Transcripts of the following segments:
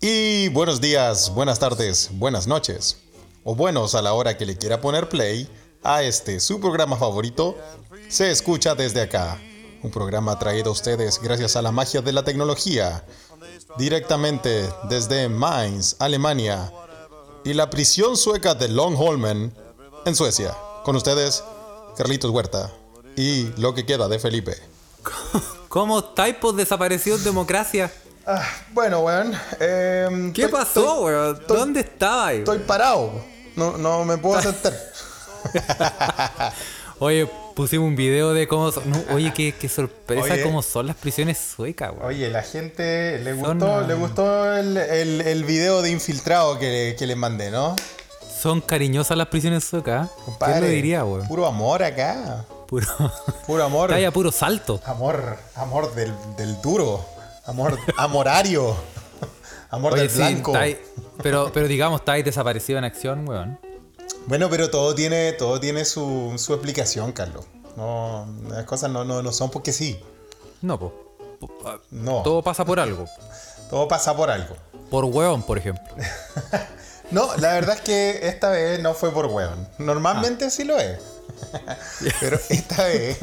Y buenos días, buenas tardes, buenas noches. O buenos a la hora que le quiera poner play a este, su programa favorito, Se escucha desde acá. Un programa traído a ustedes gracias a la magia de la tecnología. Directamente desde Mainz, Alemania. Y la prisión sueca de Longholmen, en Suecia. Con ustedes, Carlitos Huerta. Y lo que queda de Felipe. ¿Cómo estáis, desapareció democracia? Ah, bueno, weón. em, ¿Qué estoy- pasó, estoy- weón? estoy- ¿Dónde estabais? Estoy parado. No, no me puedo sentar. Oye, pusimos un video de cómo son. no, oye, qué, qué sorpresa Oye. cómo son las prisiones suecas, weón. Oye, la gente le gustó, le gustó el, el, el video de infiltrado que, que les mandé, ¿no? Son cariñosas las prisiones suecas. ¿eh? ¿Quién Compadre, lo diría, weón? Puro amor acá. Puro. Puro amor. Está ahí a puro salto. Amor, amor del, del duro. Amor, amorario. Amor Oye, del sí, blanco. pero, pero digamos, está ahí desaparecido en acción, weón. Bueno, pero todo tiene, todo tiene su, su explicación, Carlos. No, las cosas no, no, no son porque sí. No, pues. No. Todo pasa por algo. Todo pasa por algo. Por weón, por ejemplo. No, la verdad es que esta vez no fue por weón. Normalmente sí lo es. Pero esta vez.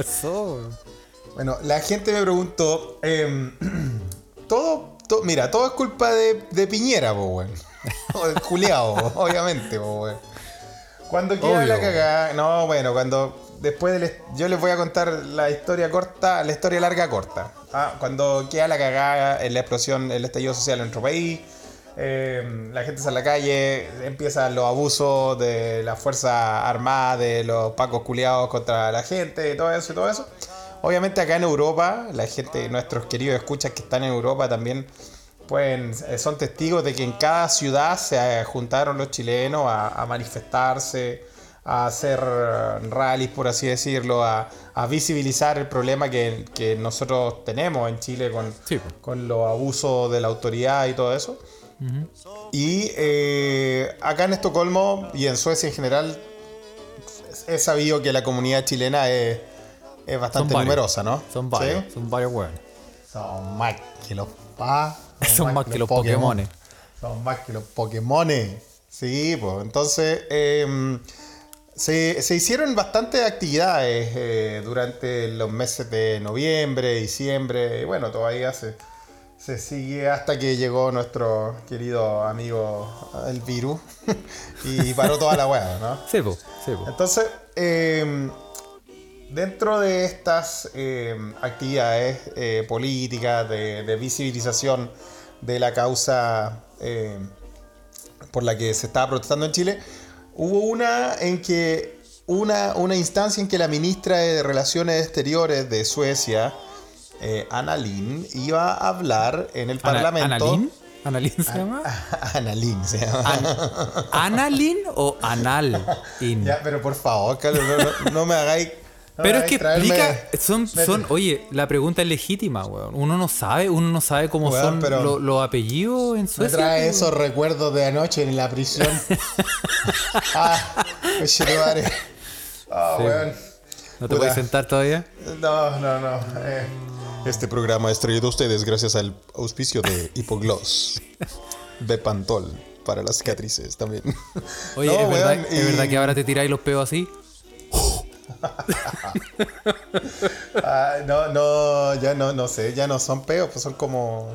Bueno, la gente me preguntó. em, todo, to- Mira, todo es culpa de, de Piñera, po, weón. O del culiao, obviamente, po, weón. Cuando queda Obvio. la cagada. No, bueno, cuando. Después del, yo les voy a contar la historia corta, la historia larga corta. Ah, cuando queda la cagada en la explosión, el estallido social en nuestro país, eh, la gente sale a la calle, empiezan los abusos de la fuerza armada, de los pacos culiados contra la gente, y todo eso y todo eso. Obviamente acá en Europa, la gente, nuestros queridos escuchas que están en Europa también pueden, eh, son testigos de que en cada ciudad se eh, juntaron los chilenos a, a manifestarse, a hacer eh, rallies, por así decirlo, a, a visibilizar el problema que, que nosotros tenemos en Chile con, Sí, con los abusos de la autoridad y todo eso. Y eh, acá en Estocolmo y en Suecia en general, he sabido que la comunidad chilena es, es bastante numerosa, ¿no? Son varios, ¿Sí? son varios weones. Son más que los pa. Son más que los Pokémones. Son más que los Pokémones. Sí, pues entonces em, se, se hicieron bastantes actividades eh, durante los meses de noviembre, diciembre, y bueno, todavía se, se sigue hasta que llegó nuestro querido amigo el virus y paró toda la weá, ¿no? Sí, pues. Sí. Entonces, eh, dentro de estas eh, actividades eh, políticas de, de visibilización de la causa eh, por la que se estaba protestando en Chile, hubo una en que una, una instancia en que la ministra de Relaciones Exteriores de Suecia, Anna Lind, iba a hablar en el Ana- Parlamento. ¿Analín? ¿Analín se llama? Anna Lind se llama. An- ¿Analín o anal? Ya, pero por favor, Carlos, no, no- no me hagáis. Me Pero es que traerme- explica, son, son, oye, la pregunta es legítima, weón. Uno no sabe, uno no sabe cómo Weón, son pero- lo- los apellidos en Me Suecia. trae pues, esos recuerdos de anoche en la prisión. ah. Ah, Sí. weón. ¿No te Puta. puedes sentar todavía? No, no, no. eh. Este programa es traído a ustedes gracias al auspicio de Hipogloss. De Pantol. Para las cicatrices también. Oye, No, ¿es, verdad, weón, ¿es y- verdad que ahora te tiráis los peos así? Ah, no, no, ya no, no sé, ya no son peos, pues son como.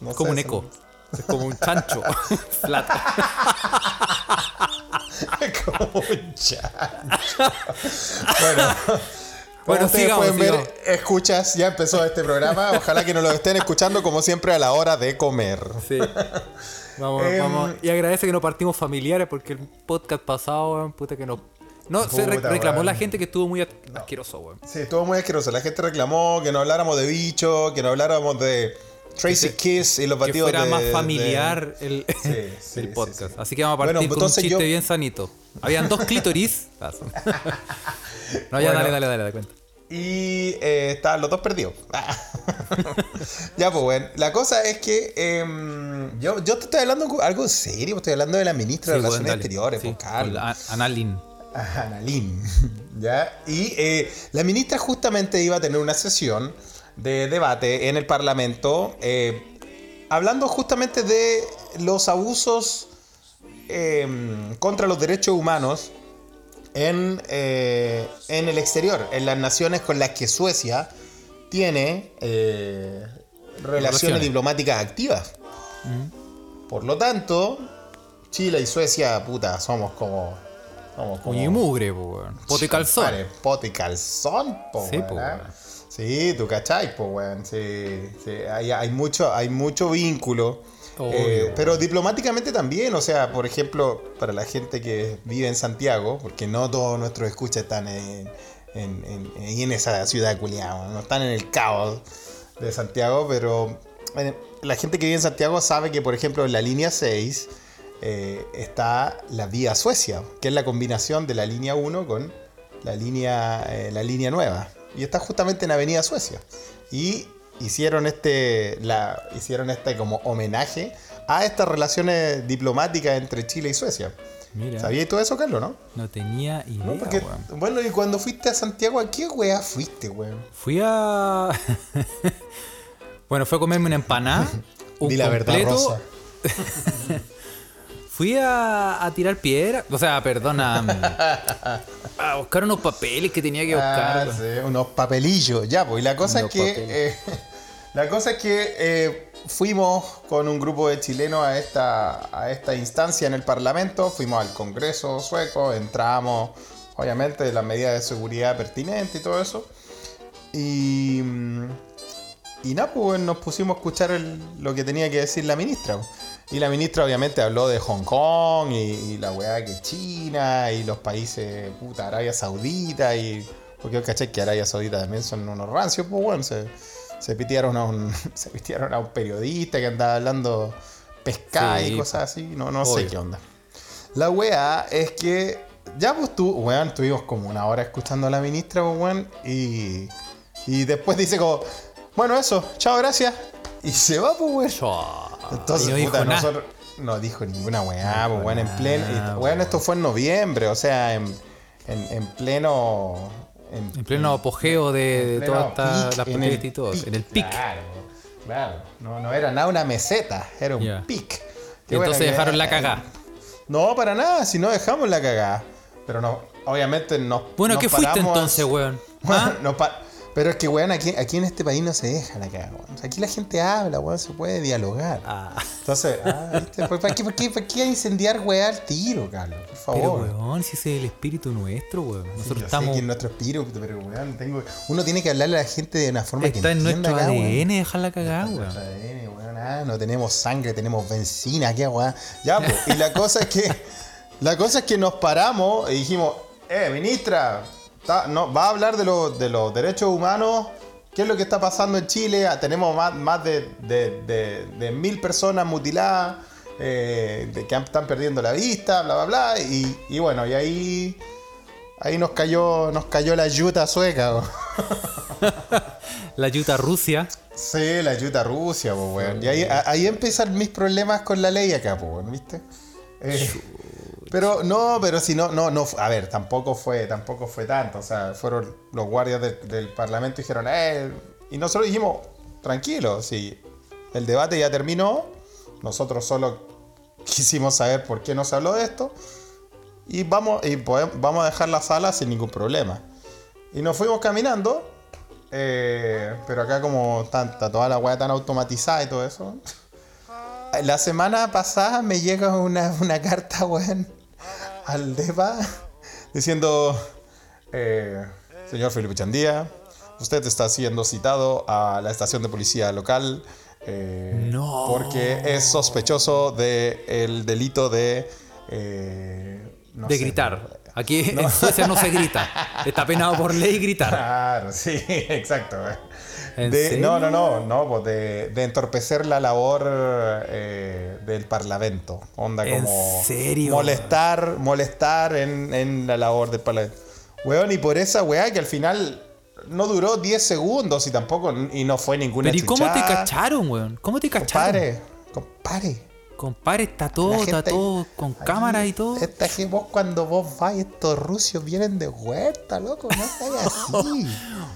no como sé, un son- eco. Es como un chancho. Flato. como un chancho. bueno. Bueno, ustedes sigamos, pueden ver, escuchas, ya empezó este programa. Ojalá que nos lo estén escuchando como siempre a la hora de comer. Sí. Vamos, Em, vamos. Y agradece que no partimos familiares porque el podcast pasado, puta que no. Se re- reclamó weón. la gente que estuvo muy as- asqueroso, weón. Sí, estuvo muy asqueroso. La gente reclamó que no habláramos de bicho, que no habláramos de Tracy Kiss y los Que batidos fuera de- más de- familiar el, Sí, sí, el podcast. sí. Así que vamos a partir Bueno, con un chiste yo- bien sanito. Habían dos clítoris. no, ya Bueno. dale, dale, dale, dale cuenta. Y eh, estaban los dos perdidos. ya, pues, bueno. La cosa es que em, yo, yo te estoy hablando algo serio. Estoy hablando de la ministra de Relaciones. Exteriores, pues, Carlos. Analin. A Analín. ¿Ya? Y eh, la ministra justamente iba a tener una sesión de debate en el Parlamento eh, hablando justamente de los abusos eh, contra los derechos humanos en, eh, en el exterior, en las naciones con las que Suecia tiene relaciones, Relaciones. diplomáticas activas. Por lo tanto, Chile y Suecia, puta, somos como. Como. Uña y mugre, po, weón. Pote y calzón. Vale, pote y calzón, po, Sí, weón, po, ¿ah? weón. Sí, tú cachai, po, weón. Sí, sí. Hay, hay mucho, hay mucho vínculo. Eh, pero diplomáticamente también, o sea, por ejemplo, para la gente que vive en Santiago, porque no todos nuestros escuchas están en, en, en- en esa ciudad culiada, no están en el caos de Santiago, pero eh, la gente que vive en Santiago sabe que, por ejemplo, en la línea 6 eh, está la vía Suecia, que es la combinación de la línea 1 con la línea, eh, la línea nueva. Y está justamente en Avenida Suecia. Y hicieron este, la, hicieron este como homenaje a estas relaciones diplomáticas entre Chile y Suecia. Mira, ¿Sabías todo eso, Carlos, no? no tenía idea, No, porque, weón. bueno, y cuando fuiste a Santiago, ¿a qué weá fuiste, weón? Fui a. bueno, fue a comerme una empanada. Un Di la verdad. Rosa. Fui a, a tirar piedra. O sea, perdona. a buscar unos papeles que tenía que buscar. Ah, sí, unos papelillos, ya, pues. Y la cosa Unos es que. eh, la cosa es que eh, fuimos con un grupo de chilenos a esta, a esta instancia en el Parlamento. Fuimos al Congreso sueco, entramos, obviamente, las medidas de seguridad pertinentes y todo eso. Y. Y nada, pues nos pusimos a escuchar el- lo que tenía que decir la ministra. Y la ministra obviamente habló de Hong Kong y, y la weá que China y los países, puta, Arabia Saudita y... Porque yo caché que Arabia Saudita también son unos rancios, pues bueno, se, se pitearon a un se pitearon a un periodista que andaba hablando pescada Sí, y cosas así, no, no sé qué onda. La weá es que ya pues tú, weón, estuvimos como una hora escuchando a la ministra, pues, weón, y, y después dice como, bueno, eso, chao, gracias. Y se va, pues, weón. Entonces, Y no dijo puta, nosotros no dijo ninguna weá, No pues, weón, en pleno. weón, esto fue en noviembre, o sea, en, en, en pleno. En, En pleno apogeo de, todas estas las y todo. En el pic. Claro, claro. No, no era nada una meseta, era un Ya. pic. Y Qué bueno entonces que- dejaron la cagada. No, para nada, si no dejamos la cagada. Pero no, obviamente no. Bueno, nos ¿qué fuiste paramos entonces, weón? Bueno, ¿Ah? no pa- pero es que, weón, aquí, aquí en este país no se deja la cagada, weón. Aquí la gente habla, weón, se puede dialogar. Ah, Entonces, ah, ¿viste? ¿Por, para qué, por qué- por qué incendiar weá al tiro, Carlos? Por pero favor. weón, si ese es el espíritu nuestro, weón. Nosotros Yo sé estamos. que es nuestro espíritu, pero weón, tengo, uno tiene que hablarle a la gente de una forma Está que en entienda nuestro acá, weón. ADN dejar la cagada, Nuestro weón. ADN, weón, ah, no tenemos sangre, tenemos benzina, qué weón. Ya, pues, y la cosa es que la cosa es que nos paramos y dijimos, eh, ministra, no, va a hablar de, los- de los derechos humanos, qué es lo que está pasando en Chile, Ah, tenemos más, más de, de- de- de mil personas mutiladas, eh, de que están perdiendo la vista, bla, bla, bla, y, y bueno, y ahí... Ahí nos cayó, nos cayó la yuta sueca. La yuta Rusia. Sí, la ayuda a Rusia, pues, weón. Y ahí, ahí empiezan mis problemas con la ley acá, pues, ¿viste? Eh, pero no, pero si no, no, no, a ver, tampoco fue, tampoco fue tanto. O sea, fueron los guardias del, del parlamento y dijeron, eh, y nosotros dijimos, tranquilo, si el debate ya terminó, nosotros solo quisimos saber por qué no se habló de esto y vamos, y podemos- vamos a dejar la sala sin ningún problema. Y nos fuimos caminando, eh, pero acá como está toda la weá tan automatizada y todo eso. La semana pasada me llega una, una carta, weón, al DEPA diciendo, eh, señor Felipe Chandía, usted está siendo citado a la estación de policía local eh, No. porque es sospechoso del delito de... eh, no de sé, gritar. Aquí en Suecia no se grita. Está penado por ley gritar. Claro, sí, exacto. Güey. ¿En De- no, no, no, no, pues de, de entorpecer la labor eh, del parlamento. Onda ¿En como serio? molestar, molestar en, en la labor del parlamento. Weón, y por esa weá que al final no duró 10 segundos y tampoco, y no fue ninguna Pero ¿y cómo te cacharon, weón? ¿Cómo te cacharon? Compadre, compadre. Compadre, está todo, está todo con aquí, cámara y todo. Esta gente, vos cuando vos vais, estos rusios vienen de huerta, loco, no seas así.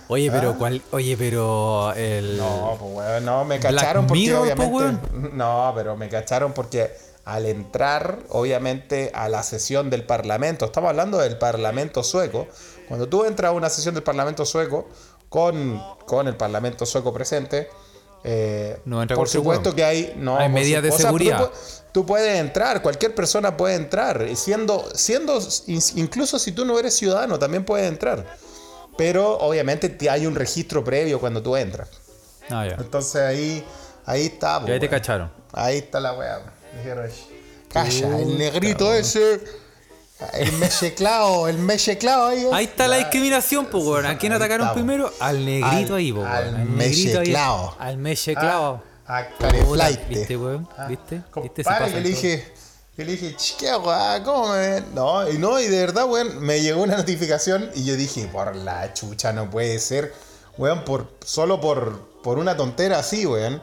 Oye, pero cuál. Oye, pero el. No, pues weón, no, me cacharon porque Mirror, po, obviamente. No, pero me cacharon porque al entrar, obviamente, a la sesión del Parlamento, estamos hablando del Parlamento sueco, cuando tú entras a una sesión del Parlamento sueco con, con el Parlamento sueco presente, eh, No entra por supuesto que hay, no, Hay medidas de o sea, tú seguridad. Tú, puedes entrar, cualquier persona puede entrar, siendo, siendo, in- incluso si tú no eres ciudadano, también puedes entrar. Pero obviamente te- hay un registro previo cuando tú entras. Ah. Entonces ahí, ahí está. Y ahí te po, weón. cacharon. Ahí está la weá. Dijeron, calla, el negrito ese. El mecheclao, el mecheclao ahí. Ahí está la discriminación, pues, weón. ¿A quién atacaron primero? Al negrito Al- ahí, pues, al weón. Mecheclao. Al mecheclao. A Puta, careflaite. ¿Viste, weón? ¿Viste? ¿Viste? Ah, Compadre, que le dije, que le dije, chiquea, weá, ¿cómo me ven? No, y no, y de verdad, weón, me llegó una notificación y yo dije, por la chucha, no puede ser, weón, por, solo por, por una tontera así, weón.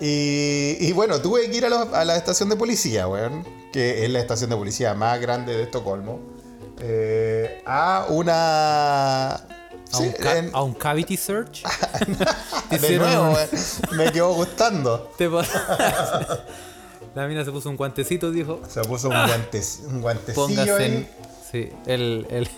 Y, y bueno, tuve que ir a, los- a la estación de policía, weón, que es la estación de policía más grande de Estocolmo, eh, a una... A, sí, un en- a un cavity search. De nuevo, weón, me quedó gustando. La mina se puso un guantecito, dijo. Se puso un, guante, un guantecillo Póngase ahí. en. Sí, el, el,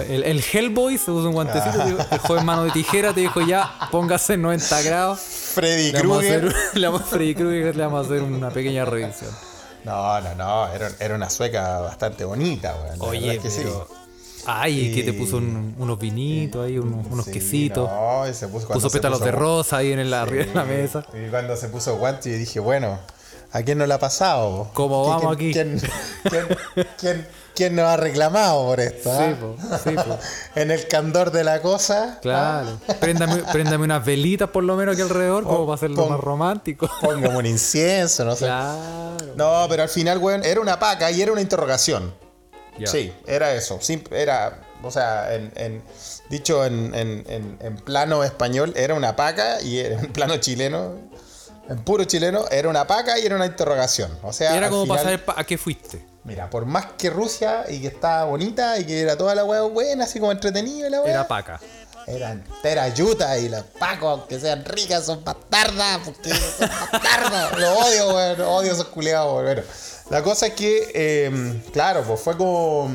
el, el Hellboy se puso un guantecito, Ah. dijo, dejó en mano de tijera, te dijo ya, póngase en 90 grados. Freddy Krueger. le vamos a Freddy Krueger, le vamos a hacer una pequeña revisión. No, no, no. Era, era una sueca bastante bonita, weón. La Oye, es que pero. sí. Ay, que te puso un- unos vinitos ahí, unos, unos Sí, quesitos. No, y se puso, puso pétalos puso- de rosa ahí en el, arriba de la Sí, mesa. Y cuando se puso guante, yo dije, bueno, ¿a quién no le ha pasado? ¿Cómo ¿Qui- vamos aquí? ¿Quién, quién, quién, quién nos ha reclamado por esto? Sí, ah? po, sí, po. En el candor de la cosa. Claro. Préndame, préndame unas velitas por lo menos aquí alrededor, como para hacerlo pon- más romántico. Póngame un incienso, no sé. Claro. No, pero al final, weón, era una paca y era una interrogación. Ya. Sí, era eso. Era, o sea, en, en- dicho en- en- en plano español, era una paca y en plano chileno, en puro chileno, era una paca y era una interrogación. O sea, Era como final- saber pa- a qué fuiste. Mira, por más que Rusia y que estaba bonita y que era toda la weá buena, así como entretenida la weá. Era paca. Era entera yuta y los pacos, aunque sean ricas, son bastardas, porque son bastardas. Lo odio, weón, odio esos culiados, weón. Bueno, la cosa es que, eh, claro, pues fue como.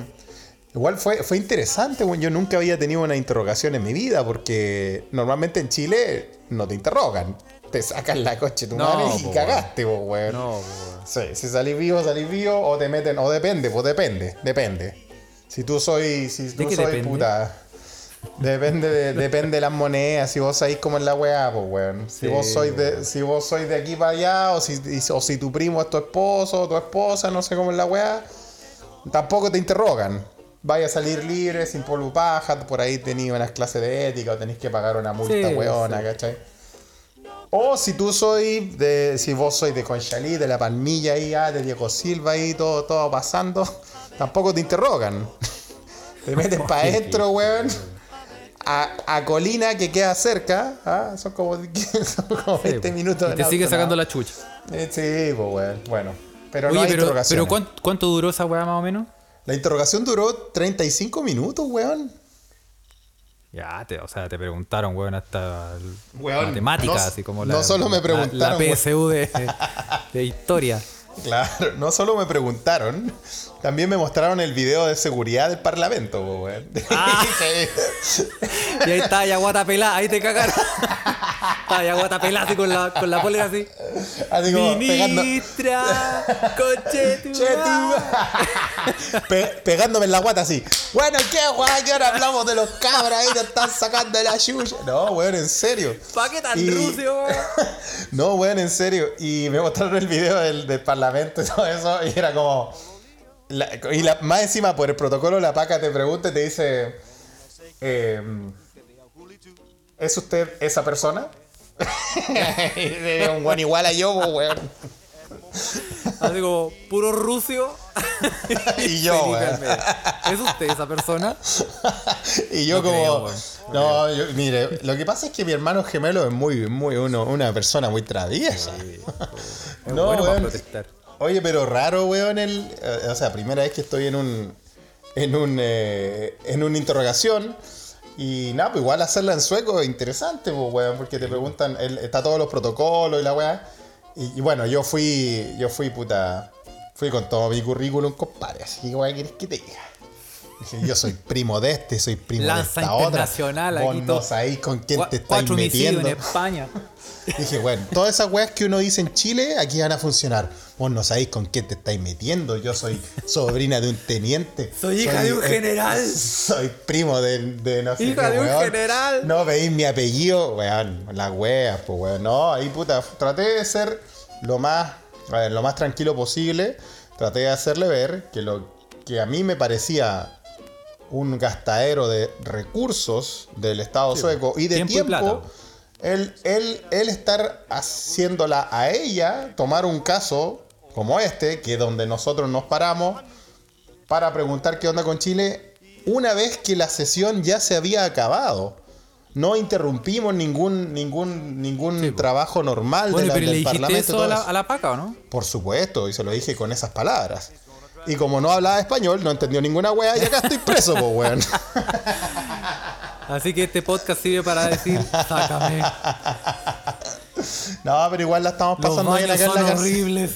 Igual fue, fue interesante, weón. Yo nunca había tenido una interrogación en mi vida, porque normalmente en Chile no te interrogan. Te sacan la coche tu No, madre y po, cagaste, po, weón. No, po, weón. Sí, si salís vivo, salís vivo, o te meten, o depende, pues depende, depende. Si tú soy, si tú qué soy depende? puta. Depende de, depende de las monedas, si vos sabés cómo es la weá, pues weón. Si Sí, vos sois de, si vos sois de aquí para allá, o si, o si tu primo es tu esposo o tu esposa, no sé cómo es la weá, tampoco te interrogan. Vaya a salir libre, sin polvo paja, por ahí tenéis unas clases de ética o tenéis que pagar una multa Sí, weona, sí. ¿cachai? O si tú soy de. Si vos sois de Conchalí, de la Palmilla ahí, ah, de Diego Silva ahí, todo, todo pasando, tampoco te interrogan. Te metes para adentro, weón. A, a Colina que queda cerca, ah, son como, son como 20 minutos. Y te sigue ¿no? sacando la chucha. Eh, Sí, pues weón. Bueno. Pero no Oye, hay pero, interrogación. pero ¿cuánto, cuánto duró esa weá más o menos? La interrogación duró 35 minutos, weón. Ya, te, o sea, te preguntaron, weón, hasta Weón, matemáticas, no- así como no la, solo me la- preguntaron, La, weón. PSU de, de historia. Claro, no solo me preguntaron, también me mostraron el video de seguridad del parlamento, weón. Ah. Sí. Y ahí está ya guata pelada, ahí te cagaron. Está ya guata pelada así con la, con la polera así. Así como Ministra. Pe- pegándome en la guata así. Bueno, ¿qué, weón? Que ahora hablamos de los cabras ahí, te están sacando de la chucha. No, weón, en serio. ¿Para qué tan Y- rucio, weón? No, weón, en serio. Y me mostraron el video del, del parlamento y todo eso. Y era como. La- y la- más encima, por el protocolo, la paca te pregunta y te dice: eh, ¿Es usted esa persona? un buen igual a yo, po, weón. Así como, puro rucio. Y yo, weón. ¿Es usted esa persona? Y yo No como. creo, no, yo- mire, lo que pasa es que mi hermano gemelo es muy, muy uno, una persona muy traviesa. Es No, bueno para protestar. Oye, pero raro, weón, el. eh, o sea, primera vez que estoy en un. En un. eh, en una interrogación. Y nada, pues igual hacerla en sueco es interesante, pues, weón, porque te preguntan, el- está todos los protocolos y la weá. Y, y bueno, yo fui, yo fui puta, fui con todo mi currículum, compadre, así que weá, ¿quieres que te diga? Dije, yo soy primo de este, soy primo Lanza de esta otra. internacional, Vos aquí no sabéis con quién te estáis homicidios en metiendo. España. Dije, bueno, todas esas weas que uno dice en Chile, aquí van a funcionar. Vos no sabéis con quién te estáis metiendo. Yo soy sobrina de un teniente. Soy hija de un eh, general. Soy primo de, de no sé Hija qué, de un weón. general. No veis mi apellido, weón. Las weas, pues weón. No, ahí puta, traté de ser lo más, a ver, lo más tranquilo posible. Traté de hacerle ver que lo que a mí me parecía un gastadero de recursos del Estado sueco y de Tiempo y tiempo, plata. él, él, él estar haciéndola a ella tomar un caso como este, que es donde nosotros nos paramos para preguntar qué onda con Chile, una vez que la sesión ya se había acabado. No interrumpimos ningún, ningún, ningún Sí, po. trabajo normal Bueno, de la- pero le del dijiste Parlamento. eso a la, a la paca, ¿o no? Por supuesto, y se lo dije con esas palabras. Y como no hablaba español, no entendió ninguna wea y acá estoy preso, pues weón. Así que este podcast sirve para decir, sácame. No, pero igual la estamos Los pasando bien baños acá en la son horribles.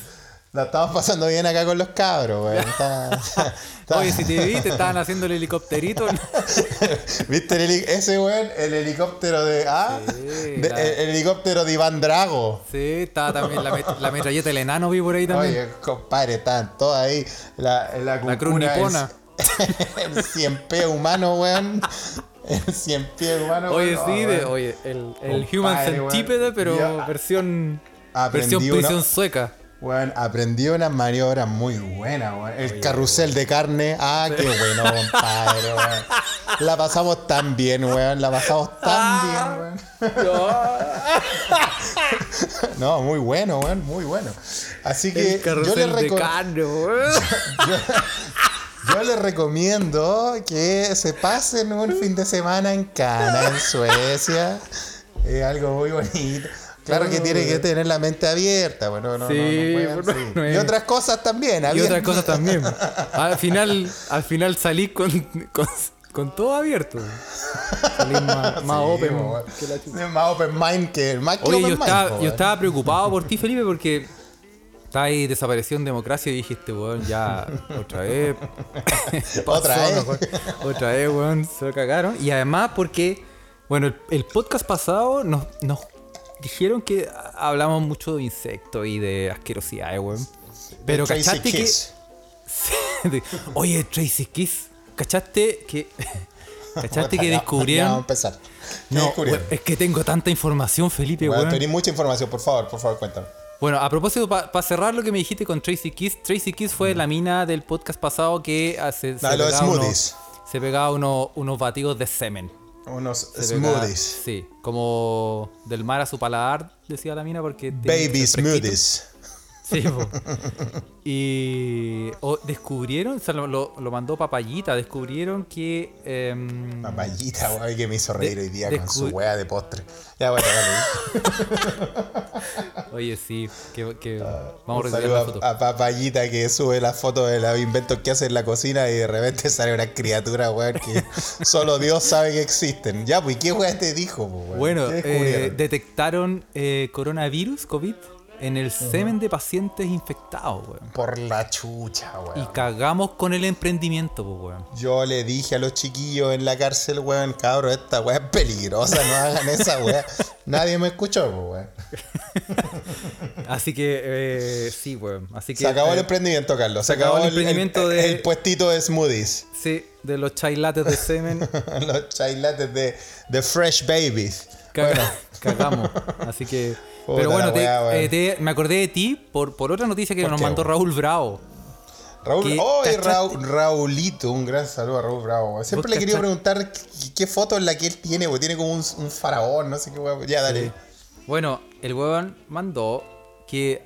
La estamos pasando bien acá con los cabros. Está- está- Oye, si te vi, te estaban haciendo el helicópterito. ¿Viste el heli- ese weón? El helicóptero de. Ah, Sí, de- la- el, el helicóptero de Iván Drago. Sí, estaba también la, met- la metralleta del enano, vi por ahí también. Oye, compadre, están todos ahí. La, la, La cruz nipona. El, el cien pies humano, weón. El cien pies humano. Oye, sí, Oh, de, oye, el, el Compadre, Human. Centipede, pero Yo versión, versión una- prisión sueca. Weón, aprendí unas maniobras muy buenas, weón. El carrusel de carne. Ah, qué bueno, compadre. La pasamos tan bien, weón. La pasamos tan bien, weón. No, muy bueno, weón. Muy bueno. Así que El yo les, de carne, weón. yo les recomiendo que se pasen un fin de semana en Cana, en Suecia. Es algo muy bonito. Claro que tiene que tener la mente abierta, bueno, no, no, Sí, no pueden- bueno, sí. no es- Y otras cosas también, Y otras cosas también. Al final, al final salí con, con, con todo abierto. Salí más, más Sí, open que la más open mind que más que Oye, open yo mind, estaba, yo estaba preocupado por ti, Felipe, porque está ahí desapareció en democracia y dije, este weón ya otra vez. Otra vez. mejor. Otra vez, weón, se lo cagaron. Y además porque, bueno, el, el podcast pasado nos, nos dijeron que hablamos mucho de insectos y de asquerosidades, weón. Pero cachaste que. Kiss. Oye, Tracy Kiss, ¿cachaste que. ¿Cachaste que descubrieron? ya vamos a empezar. ¿Qué No, weón, es que tengo tanta información, Felipe, Weón, weón. tenés mucha información, por favor, por favor, cuéntame. Bueno, a propósito, para cerrar lo que me dijiste con Tracy Kiss, Tracy Kiss fue la mina del podcast pasado que hace, se, La de los pegaba smoothies. unos, se pegaba unos, unos batidos de semen. Unos smoothies. Sí, como del mar a su paladar, decía la mina, porque... Baby smoothies. Sí, po. Y o descubrieron, o sea, lo, lo- mandó Papayita, descubrieron que... em, Papayita, weón, que me hizo reír De- hoy día con su wea de postre. Ya, bueno, dale. oye, sí, que, que vamos a Ah, Un saludo la a- foto. a, Papayita que sube las fotos de los inventos que hace en la cocina y de repente sale una criatura, weón, que solo Dios sabe que existen. Ya, pues, ¿qué weón te dijo? Bueno, ¿Qué eh, detectaron eh, coronavirus, COVID, en el semen de pacientes infectados, weón. Por la chucha, Y weón. cagamos con el emprendimiento, pues, weón. Yo le dije a los chiquillos en la cárcel, weón, cabro, esta weá es peligrosa, no hagan esa weá. Nadie me escuchó, pues, weón. Así que, eh, sí, weón. Así que. Se acabó el eh, emprendimiento, Carlos. Se, se acabó acabó, el emprendimiento el, de- el puestito de smoothies. Sí, de los chai lattes de semen. los chailates de, de Fresh Babies. caga- Bueno, cagamos. Así que. Puta pero bueno, te- eh, te- me acordé de ti por, por otra noticia que ¿Por nos qué, mandó? Raúl Bravo. Raúl, oh. Raúl, Raulito, un gran saludo a Raúl Bravo. Siempre ¿Vos le quería preguntar qué, qué foto es la que él tiene, porque tiene como un, un faraón, no sé qué weá. Ya, dale. Sí. Bueno, el weón mandó que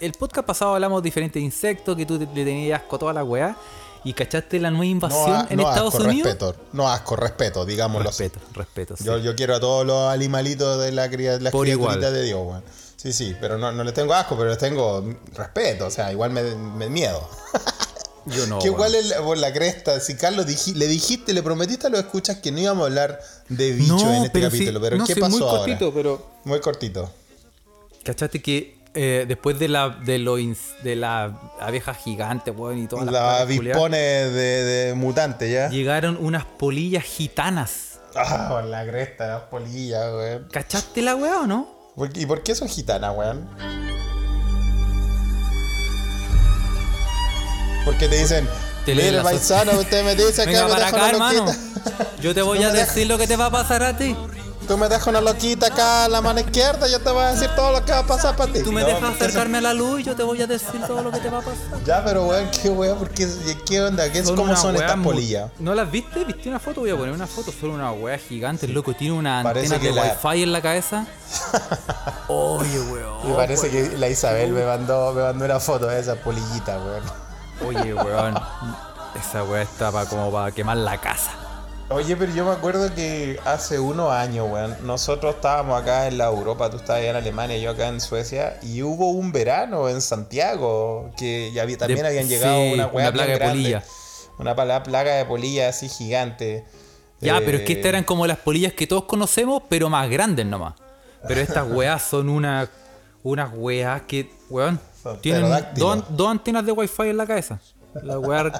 el podcast pasado hablamos de diferentes insectos, que tú le tenías asco a toda la weá. Y cachaste la nueva No, invasión a- en no Estados asco, Unidos. respeto. No asco, respeto, digámoslo así. Respeto, respeto. sí. Yo, yo quiero a todos los animalitos de la las Por criaturitas de Dios, weón. Sí, sí, pero no, no les tengo asco, pero les tengo respeto, o sea, igual me, me miedo. Yo no, Que igual es la- por la cresta. Si Carlos le dijiste, le prometiste a los escuchas que no íbamos a hablar de bicho en este capítulo. pero no, ¿qué pasó muy ahora? cortito, pero Muy cortito. ¿Cachaste que eh, después de la de lo de la abeja gigante, weón, y todas las La avispones de, de mutante ya. llegaron unas polillas gitanas. Ah, por la cresta, las polillas, weón. ¿Cachaste la weá o no? ¿Por qué- ¿Y por qué son gitanas, weón? Porque te dicen, Te mire paisano, usted me dice que me para acá, hermano. Yo te voy No a deja- decir lo que te va a pasar a ti. Tú me dejas una loquita acá en la mano izquierda, yo te voy a decir todo lo que va a pasar para ti. Tú me No, dejas eso- acercarme a la luz y yo te voy a decir todo lo que te va a pasar. Ya, pero weón, qué weón, porque qué onda, ¿Qué, ¿cómo una son estas polillas? ¿No las viste? ¿Viste una foto? Voy a poner una foto. Son una weá gigante, loco. Tiene una Parece antena de que la- wifi en la cabeza. Oye, weón. Me parece que la Isabel me mandó, me mandó una foto de esas polillitas, weón. Oye, weón. Esa weá está pa- como para quemar la casa. Oye, pero yo me acuerdo que hace unos años, weón, nosotros estábamos acá en la Europa, tú estabas allá en Alemania, yo acá en Suecia, y hubo un verano en Santiago que ya había- también De- habían llegado sí, una weá una plaga de grande. polilla. Una plaga de polilla así gigante. Ya, Eh, pero es que estas eran como las polillas que todos conocemos, pero más grandes nomás. Pero estas weas son una, unas weas que, weón, tienen dos, dos antenas de wifi en la cabeza. La wea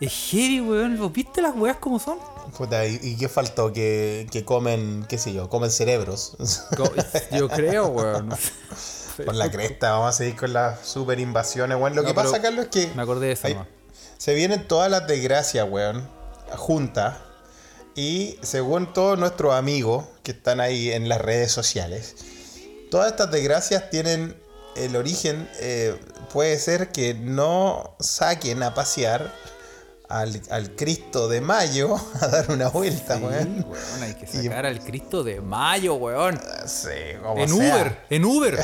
es heavy, weón. ¿Vos ¿Viste las weas como son? Puta, ¿y, y qué faltó? Que, que comen, qué sé yo, comen cerebros. Co- Yo creo, weón. Por la cresta, vamos a seguir con las super invasiones, weón. Lo No, que pasa, Carlos, es que Me acordé de eso se vienen todas las desgracias, weón, juntas. Y según todos nuestros amigos que están ahí en las redes sociales, todas estas desgracias tienen el origen, eh, puede ser que no saquen a pasear al, al Cristo de Mayo a dar una vuelta, Sí, weón. weón, hay que Y- sacar al Cristo de mayo, weón. Sí, como En sea. Uber, en Uber.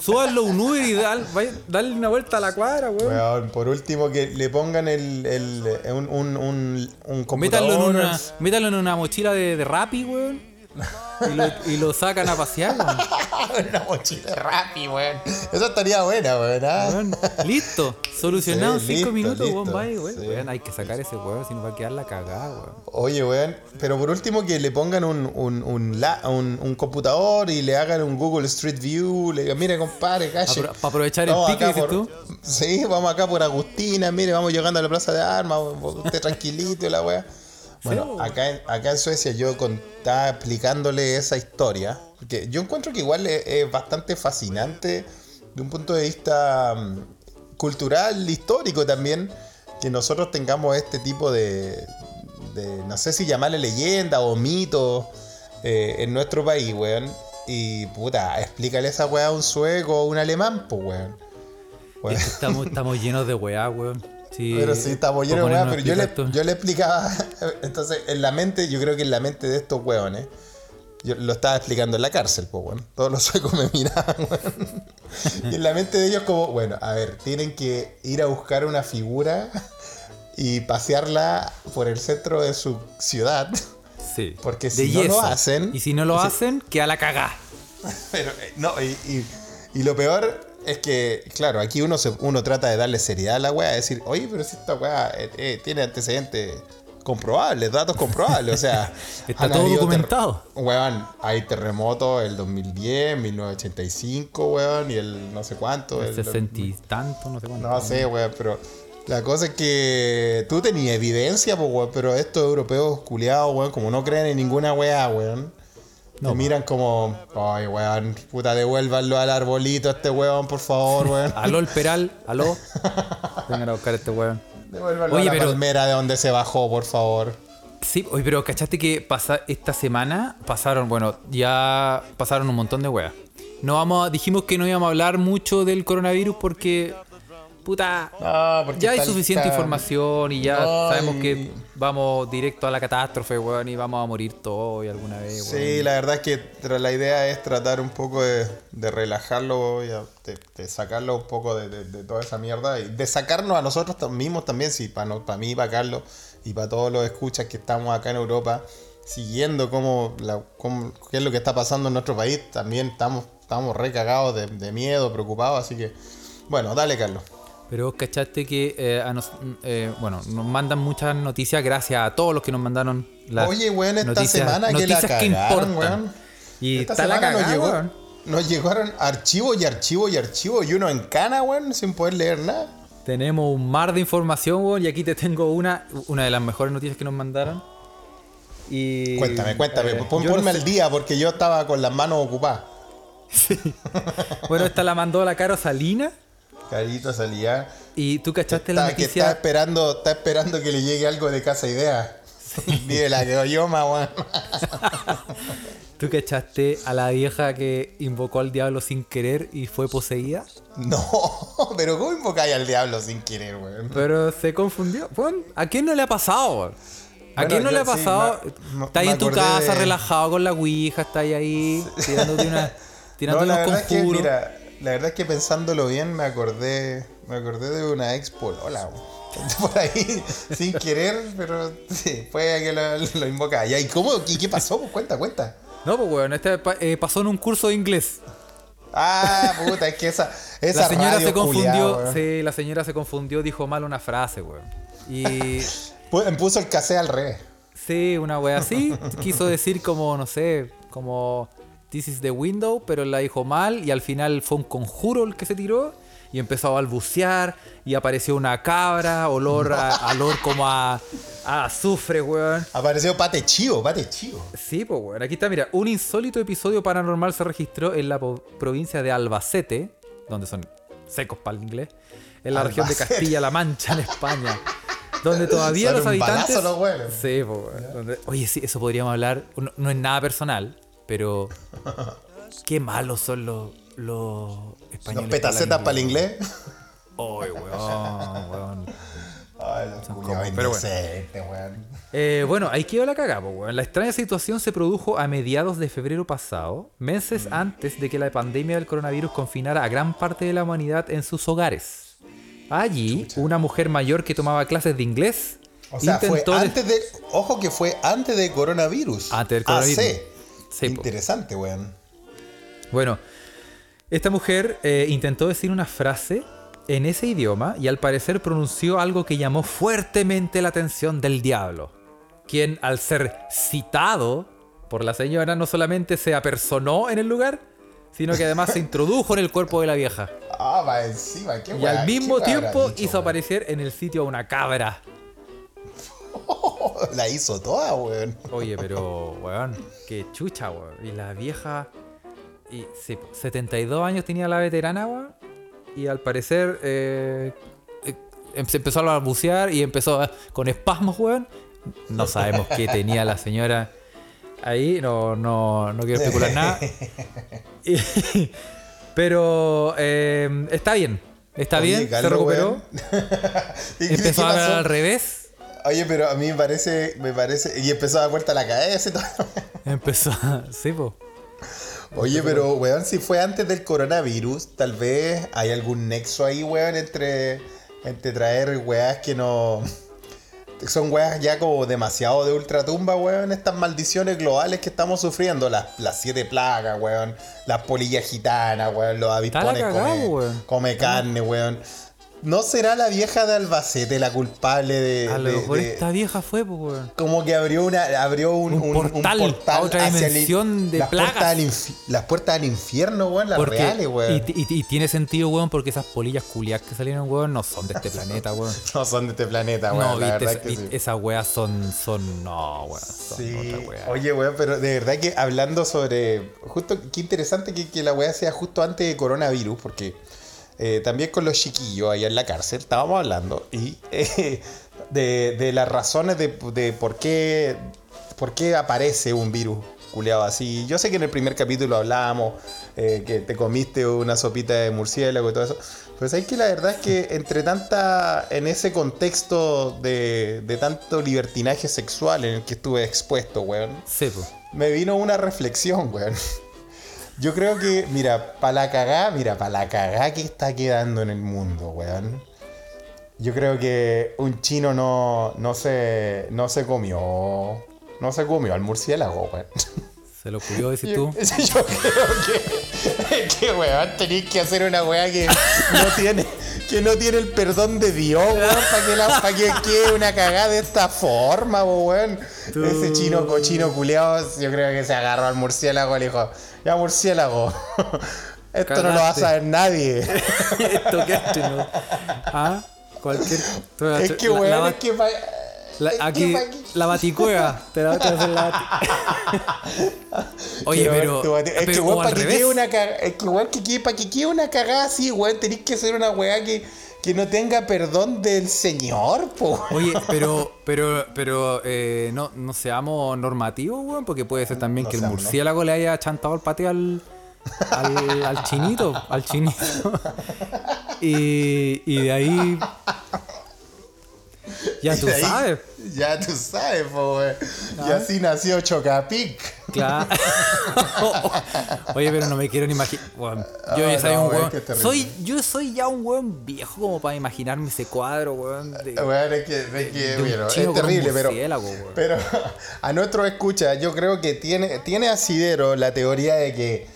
Súbanlo un Uber y dal- dale una vuelta a la cuadra, weón. Weón, por último, que le pongan el, el- un, un, un, un computador. Métalo en, una, métalo en una mochila de, de Rappi, weón. Y lo, y lo sacan a pasear, weón. una mochila de Rappi, weón. Eso estaría buena, weón. ¿ah? Weón, Listo, solucionado Sí, 5 listo, minutos, listo, weón. Vaya, weón. sí. Weón, Hay que sacar ese weón, si no va a quedar la cagada, weón. Oye, weón. Pero por último, que le pongan un, un, un, la- un- un computador y le hagan un Google Street View. Le digan, mire, compadre, calle. Para aprovechar el pique, dices por- tú. Sí, vamos acá por Agustina, mire, vamos llegando a la plaza de armas, usted tranquilito y la wea. Bueno, Sí. acá en, acá en Suecia yo estaba explicándole esa historia, porque yo encuentro que igual es, es bastante fascinante de un punto de vista mm, cultural, histórico también, que nosotros tengamos este tipo de, de no sé si llamarle leyenda o mito eh, en nuestro país, weón. Y puta, explícale esa weá a un sueco o un alemán, pues weón. Weón. Es que estamos, estamos llenos de weá, weón. Sí, Pero sí, weá, ponernos pero yo le, yo le explicaba. Entonces, en la mente, yo creo que en la mente de estos weones, yo lo estaba explicando en la cárcel, pues, weón. Todos los suecos me miraban, weón. Y en la mente de ellos, como, bueno, a ver, tienen que ir a buscar una figura y pasearla por el centro de su ciudad. Sí. porque si no lo hacen- Y si no lo Sí. hacen, queda la cagá. Pero, eh, no, y, y- y lo peor es que, claro, aquí uno, se, uno trata de darle seriedad a la weá, decir, oye, pero si esta weá eh, eh, tiene antecedentes comprobables, datos comprobables, o sea... Está todo documentado. Weón, hay terremotos el 2010, 1985, weón, y el no sé cuánto. el- 60 y tanto, no sé cuánto. no sé, weón, pero la cosa es que tú tenías evidencia, pues, weón, pero estos europeos culiados, weón, como no creen en ninguna weá, weón. No, te miran como, ay, weón, puta, devuélvanlo al arbolito a este weón, por favor, weón. Aló el Peral, aló. Vengan a buscar a este weón. Devuélvanlo Oye, a la pero- palmera de donde se bajó, por favor. Sí, oye, pero ¿cachaste que pasa, esta semana pasaron, bueno, ya pasaron un montón de weas. No vamos dijimos que no íbamos a hablar mucho del coronavirus porque, puta, No, ya hay suficiente información y ya No, sabemos y- que vamos directo a la catástrofe, weón, y vamos a morir todos y alguna vez, weón. Sí, la verdad es que la idea es tratar un poco de, de relajarlo y a- de, de sacarlo un poco de, toda esa mierda y de sacarnos a nosotros mismos también, sí, para mí, para Carlos y para todos los escuchas que estamos acá en Europa siguiendo cómo, la, cómo- qué es lo que está pasando en nuestro país. También estamos, estamos recagados de, de miedo, preocupados, así que bueno, dale Carlos. Pero vos cachaste que eh, a nos- eh, bueno, nos mandan muchas noticias gracias a todos los que nos mandaron las Oye, weón, esta noticias- semana que la noticias que cagaron, importan. weón. Y Esta está la semana nos, llegó, weón. nos llegaron archivos y archivos y archivos y uno en cana, weón, sin poder leer nada. Tenemos un mar de información, weón, y aquí te tengo una, una de las mejores noticias que nos mandaron. Y, Cuéntame, cuéntame, eh, pon- no ponme sé- al día porque yo estaba con las manos ocupadas. Bueno, esta la mandó la Caro Salina. Carito salía. Y tú cachaste la Está, que está noticia. esperando, está esperando que le llegue algo de casa idea. Mire la que yo, weón. ¿Tú cachaste a la vieja que invocó al diablo sin querer y fue poseída? No, pero ¿cómo invocáis al diablo sin querer, weón? Pero se confundió. Bueno, ¿A quién no le ha pasado? weón? ¿A Bueno, quién no yo le ha sí, pasado? me- estás en tu casa de- relajado con la ouija, estás ahí, ahí tirándote, una, tirando No, la unos verdad es que, conjuros. mira, la verdad es que pensándolo bien me acordé, me acordé de una ex polola, por ahí sin querer, pero sí, fue que lo, lo invocaba. ¿Y cómo? ¿Qué, qué pasó? Pues cuenta, cuenta. No, pues weón, este eh, pasó en un curso de inglés. Ah, puta, es que esa, esa la señora radio se confundió, culiao, sí, la señora se confundió, dijo mal una frase, weón. Y Pu- Puso el cassette al revés. sí, una wea así, quiso decir como, no sé, como This is the window, pero la dijo mal y al final fue un conjuro el que se tiró y empezó a balbucear y apareció una cabra, olor a, olor como a, a azufre, weón. Apareció Pate Chivo, Pate Chivo. Sí, pues bueno, aquí está, mira, un insólito episodio paranormal se registró en la provincia de Albacete, donde son secos para el inglés, en la región de. Castilla-La Mancha, en España, donde todavía Son los habitantes... balazo huevos. Sí, pues donde- Oye, sí, eso podríamos hablar, no, no es nada personal, pero qué malos son los, los españoles. Los petacetas para el inglés. Ay, weón, weón. Ay, los culiados pero bueno. weón. Eh, bueno, ahí quedó la cagada, weón. La extraña situación se produjo a mediados de febrero pasado, meses Mm. antes de que la pandemia del coronavirus confinara a gran parte de la humanidad en sus hogares. Allí, una mujer mayor que tomaba clases de inglés O sea, fue antes de. Ojo que fue antes de coronavirus. Antes del coronavirus. AC. Interesante, weón. Bueno, esta mujer eh, intentó decir una frase en ese idioma y al parecer pronunció algo que llamó fuertemente la atención del diablo, quien al ser citado por la señora no solamente se apersonó en el lugar, sino que además se introdujo en el cuerpo de la vieja. Ah, va encima, qué Y al mismo tiempo dicho, hizo aparecer en el sitio a una cabra. La hizo toda, weón. Oye, pero, weón, qué chucha, weón. Y la vieja. Y sí, 72 años tenía la veterana, weón. Y al parecer. eh, eh, em- se empezó a balbucear y empezó a- con espasmos, weón. No sabemos qué tenía la señora ahí. No, no, no quiero especular nada. Y- pero eh, está bien. Está Oye, bien, se Carlos, recuperó. ¿Y qué- Empezó a hablar al revés. Oye, pero a mí me parece, me parece. Y empezó a dar vuelta la cabeza y todo. Empezó. Sí, po. Oye, pero, weón, si fue antes del coronavirus, tal vez hay algún nexo ahí, weón, entre, entre traer weas que no. Son weas ya como demasiado de ultratumba, weón. Estas maldiciones globales que estamos sufriendo. Las, las siete plagas, weón. Las polillas gitanas, weón. Los avispones come, come carne, weón. ¿No será la vieja de Albacete la culpable de. A lo de- mejor de- esta vieja fue, pues, weón. como que abrió una abrió un, Un portal a otra hacia el- dimensión de las plagas. puertas al las puertas al infierno, weón, las Porque- reales, weón. Y, y- y tiene sentido, weón, porque esas polillas culiadas que salieron, weón, no son de este planeta, weón. No son de este planeta, weón. no, la viste, verdad que sí. esas weas son, son, no, weón, son Sí. otra wea. Oye, weón, pero de verdad que hablando sobre. Justo, qué interesante que, que la weá sea justo antes de coronavirus, porque eh, también con los chiquillos allá en la cárcel estábamos hablando y eh, de, de las razones de, de por qué por qué aparece un virus culeado así. Yo sé que en el primer capítulo hablábamos eh, que te comiste una sopita de murciélago y todo eso. Pero sabes que la verdad es que entre tanta. en ese contexto de, de tanto libertinaje sexual en el que estuve expuesto, weón Sí, pues. me vino una reflexión, weón. Yo creo que, mira, para la cagá, mira, para la cagá que está quedando en el mundo, weón. Yo creo que un chino no, no, se, no se comió. No se comió al murciélago, weón. Se lo culió decir Yo, tú. yo creo que, que weón, tenéis que hacer una weá que no tiene, que no tiene el perdón de Dios, weón, para que, la- pa' que quede una cagada de esta forma, weón. Tú- Ese chino cochino culeado, yo creo que se agarró al murciélago y le dijo, ya murciélago, esto no lo va a saber nadie. Esto que ¿no? Ah, cualquier. es que, weón, la- es que... la- aquí, la baticueva. Te la vas a hacer la Oye, pero. bate- Es que, pero weón, para que quede una cagada. Es que, weón, que para que quede una cagada así, weón, tenés que hacer una weá que, que no tenga perdón del Señor, po. Oye, pero, pero, pero eh, no, no seamos normativos, weón, porque puede ser también No que el seamos, ¿no? murciélago le haya chantado el patio al, al, al chinito, al chinito. Y, y de ahí. Ya tú ahí- sabes. Ya tú sabes, weón. Y Ah. así nació Chocapic. Claro. Oye, pero no me quiero ni imaginar. Bueno, yo Ah, ya soy no, un weón. Soy, yo soy ya un weón viejo como para imaginarme ese cuadro, weón. de- es que, que, bueno, terrible, pero, weón. pero a nuestro escucha, yo creo que tiene, tiene asidero la teoría de que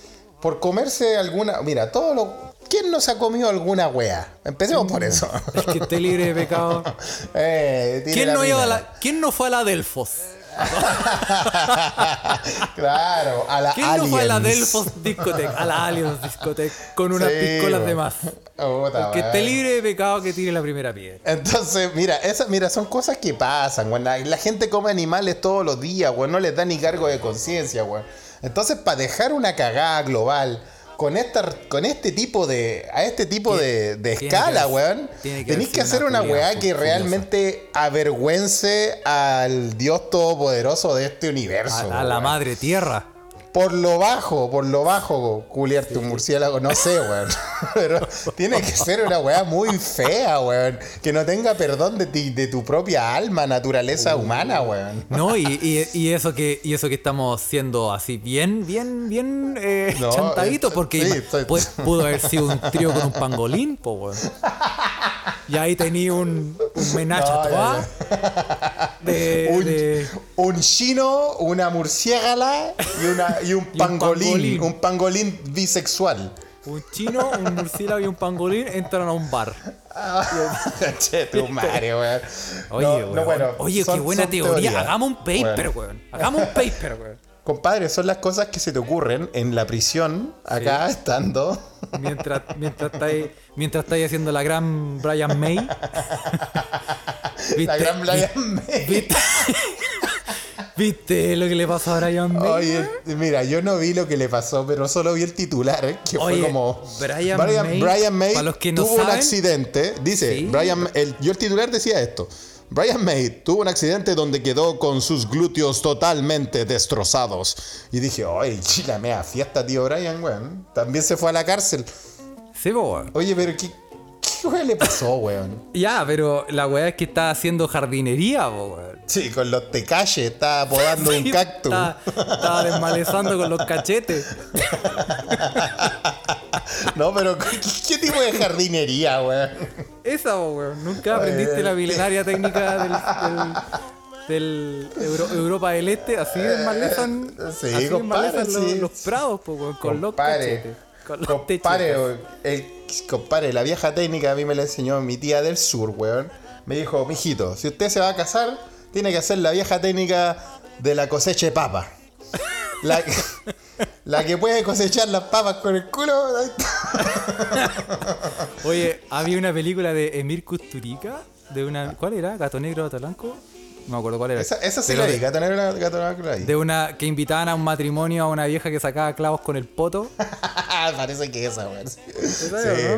por comerse alguna. Mira, todo lo. ¿Quién nos ha comido alguna wea? Empecemos por eso. Es que esté libre de pecado. Eh, ¿Quién no, iba a mina. la, ¿Quién no fue a la Delfos? claro, a la ¿Quién no fue a la. Delfos Discotec? A la Aliens Discotec con unas Sí, piscolas de más. Puta, El que esté libre de pecado que tire la primera piedra. Entonces, mira, esa, mira, son cosas que pasan, weón. La, la gente come animales todos los días, weón. No les da ni cargo de conciencia, weón. Entonces, para dejar una cagada global con esta, con este tipo de. a este tipo de, escala, que- weón. que Tenéis que hacer una weá que realmente avergüence al Dios Todopoderoso de este universo. A, a la madre tierra. Por lo bajo, por lo bajo, culiar tu murciélago, no sé, weón. Pero tiene que ser una weá muy fea, weón. Que no tenga perdón de ti, de tu propia alma, naturaleza humana, weón. No, y, y- y eso que y eso que estamos siendo así bien, bien, bien eh, No, porque sí, ima- estoy- pu- pudo haber sido un trío con un pangolín, po, weón. Y ahí tenía un, un menage No, ya, de, Un, de- un chino, una murciégala y, una, y un pangolín. pangolín. Un pangolín bisexual. un chino, un murciélago y un pangolín entran a un bar. che, tu madre, weón. Oye, No, weón. no, bueno, Oye, son- qué buena teoría. Hagamos un paper, Bueno. weón. Hagamos un paper, weón. Compadre, son las cosas que se te ocurren en la prisión, acá estando. Mientras, mientras estáis mientras estáis haciendo la gran Brian May. La gran Brian May. ¿Viste? ¿Viste lo que le pasó a Brian May? Oye, mira, yo no vi lo que le pasó, pero solo vi el titular, ¿eh? que Oye, fue como... Brian Brian, May, Brian May los que no tuvo un accidente, dice, Sí. Brian, el, yo el titular decía esto, Brian May tuvo un accidente donde quedó con sus glúteos totalmente destrozados. Y dije, oye, chila, mea fiesta, tío Brian, weón. También se fue a la cárcel. Sí, weón. Oye, pero ¿qué, qué weón le pasó, weón? Ya, pero la weá es que está haciendo jardinería, weón. Sí, con los tecalles, estaba podando un cactus. Está, estaba desmalezando con los cachetes. No, pero ¿qué, qué tipo de jardinería, weón? Esa, weón. Nunca aprendiste la milenaria técnica del, del, del Euro- Europa del Este. Así desmalezan, Sí, así compadre, desmalezan los, sí. los prados, po, weón, con los cachetes. Con los compadre, techos. el, compadre, la vieja técnica a mí me la enseñó mi tía del sur, weón. Me dijo, mijito, si usted se va a casar, tiene que hacer la vieja técnica de la cosecha de papa. La, la que puede cosechar las papas con el culo. Oye, había una película de Emir Kusturica, de una. ¿Cuál era? ¿Gato Negro, Gato Blanco? No me acuerdo cuál era. Esa, esa sí Pero la de- vi, gato negro, gato negro la vi. De una que invitaban a un matrimonio a una vieja que sacaba clavos con el poto. Parece que esa, weón. Sí,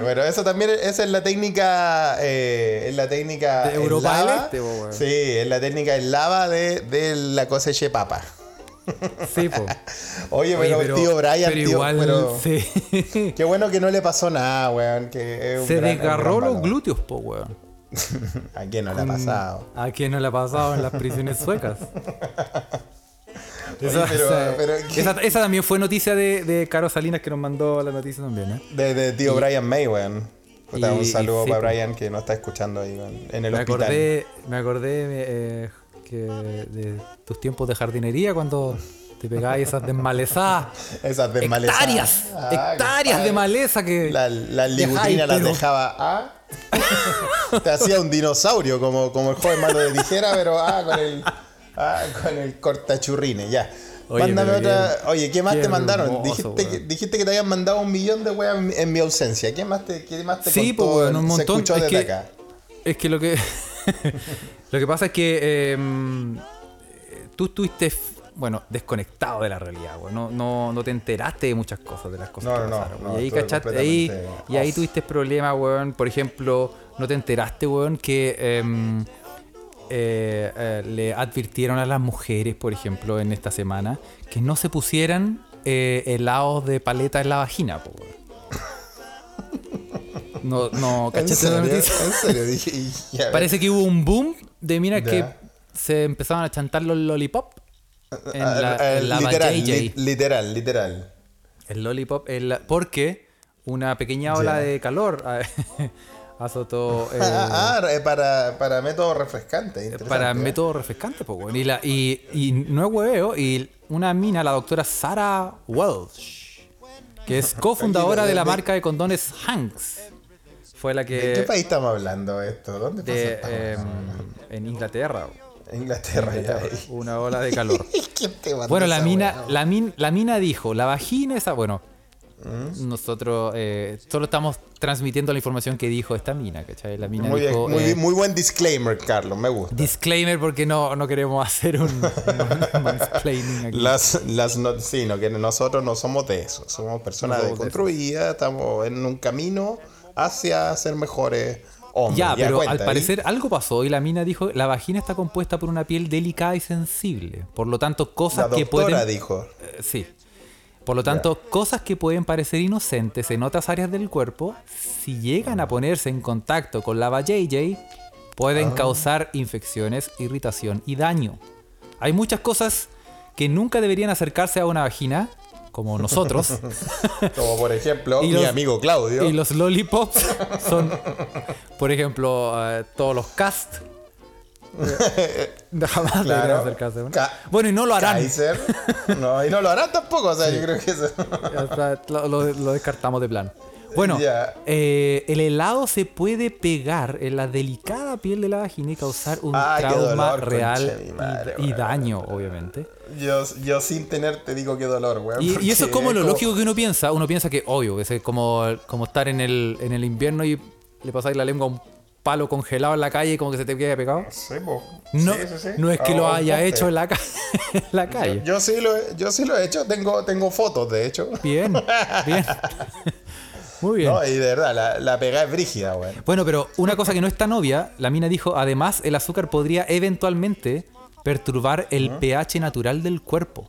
bueno, eso también, esa es la técnica, eh, es la técnica De en Europa del. Este, po. Sí, es la técnica en lava de, de la cosecha de papa. Sí, po. Oye, Oye, pero, tío Brian, pero tío, igual, pero sí. qué bueno que no le pasó nada, weón. Que es un Se gran- desgarró gran los glúteos, po, weón. ¿A quién no le ha pasado? ¿A quién no le ha pasado en las prisiones suecas? Oye, Esa, pero- esa- pero ¿qué? esa- esa también fue noticia de, de Caro Salinas que nos mandó la noticia también, ¿eh? De, de tío Brian May, weón. Un saludo sí, para. Brian que no está escuchando ahí, weón, en el Me hospital. acordé, me acordé eh, que de tus tiempos de jardinería cuando te pegabas esas desmalezadas. Esas desmalezadas. Hectáreas, Ah, hectáreas de maleza que. La- libutrinas las dejaba. Ah, Te hacía un dinosaurio como, como el joven mano de tijera, pero ah, con el, ah, con el cortachurrine, ya. Oye, Mándame otra. Oye, ¿qué más te mandaron? hermoso, dijiste, que, weón. dijiste que te habían mandado un millón de weas en, en mi ausencia. ¿Qué más te, qué más te Sí, contó? pues, weón, un Se montón. escuchó Es desde que- acá. Es que lo que. lo que pasa es que. eh, tú estuviste. Bueno, desconectado de la realidad, weón. No, no, no te enteraste de muchas cosas, de las cosas No, que no, no, pasaron. no, y ahí cachaste. Ahí, y ahí tuviste problemas, weón. Por ejemplo, no te enteraste, weón, que. em, eh, eh, le advirtieron a las mujeres, por ejemplo, en esta semana, que no se pusieran eh, helados de paleta en la vagina, po, weón. No, no, ¿En ¿cachaste la noticia? ¿En serio? Dije, Parece que hubo un boom de Ya. que se empezaron a chantar los lollipop en ah, ah, en la literal, JJ. li- literal, literal. El lollipop, el- porque una pequeña ola de calor ah, azotó eh, Ah, ah, eh, para, para método refrescante. interesante, para ¿eh? método refrescante, pues, weón. y, la, y, y no es hueveo, y una mina, la doctora Sarah Welsh, que es cofundadora de la marca de condones Hanks, fue la ¿De qué que país estamos hablando esto? ¿Dónde pasa de, eh, weá? en Inglaterra, Inglaterra, ya. una ola de calor. ¿Quién te mandó Bueno, la mina, la, min- la mina dijo, la vagina esa, bueno, ¿Mm? nosotros eh, solo estamos transmitiendo la información que dijo esta mina, ¿cachai? La mina Muy, dijo, muy, eh, muy buen disclaimer, Carlos, me gusta. disclaimer porque no, no queremos hacer un, un mansplaining aquí. Las, las no, sí, no, que nosotros no somos de eso, somos personas No somos de deconstruidas, estamos en un camino hacia ser mejores ya, pero cuenta, al ¿eh? parecer algo pasó y la mina dijo, la vagina está compuesta por una piel delicada y sensible, por lo tanto La cosas que pueden... dijo. Eh, Sí. Por lo tanto, cosas que pueden parecer inocentes en otras áreas del cuerpo, si llegan a ponerse en contacto con la JJ, pueden causar infecciones, irritación y daño. Hay muchas cosas que nunca deberían acercarse a una vagina, como nosotros. Como por ejemplo, Y mi los- amigo Claudio. y los lollipops son, por ejemplo, eh, todos los cast. Jamás Claro. Ca- Bueno, y no lo harán. Kaiser. No, y no lo harán tampoco, o sea, yo creo que eso. Lo- lo descartamos de plan. Bueno, eh, el helado se puede pegar en la delicada piel de la vagina y causar un Ah, trauma dolor, real madre, y, daño, obviamente. Yo, yo sin tener te digo qué dolor, weón. Y, y eso es como lo lógico que uno piensa. Uno piensa que, obvio, es como, como estar en el, en el invierno y le pasáis la lengua a un palo congelado en la calle y como que se te quede pegado. Sí. No, Sí, no es que lo haya hecho en la, ca- en la calle. Yo sí lo he, yo sí lo he hecho, tengo, tengo fotos de hecho. Bien, bien. Muy bien. No, y de verdad, la, la pegada es brígida, weón. Bueno, pero una cosa que no es tan obvia, la mina dijo, además el azúcar podría eventualmente perturbar el pH natural del cuerpo.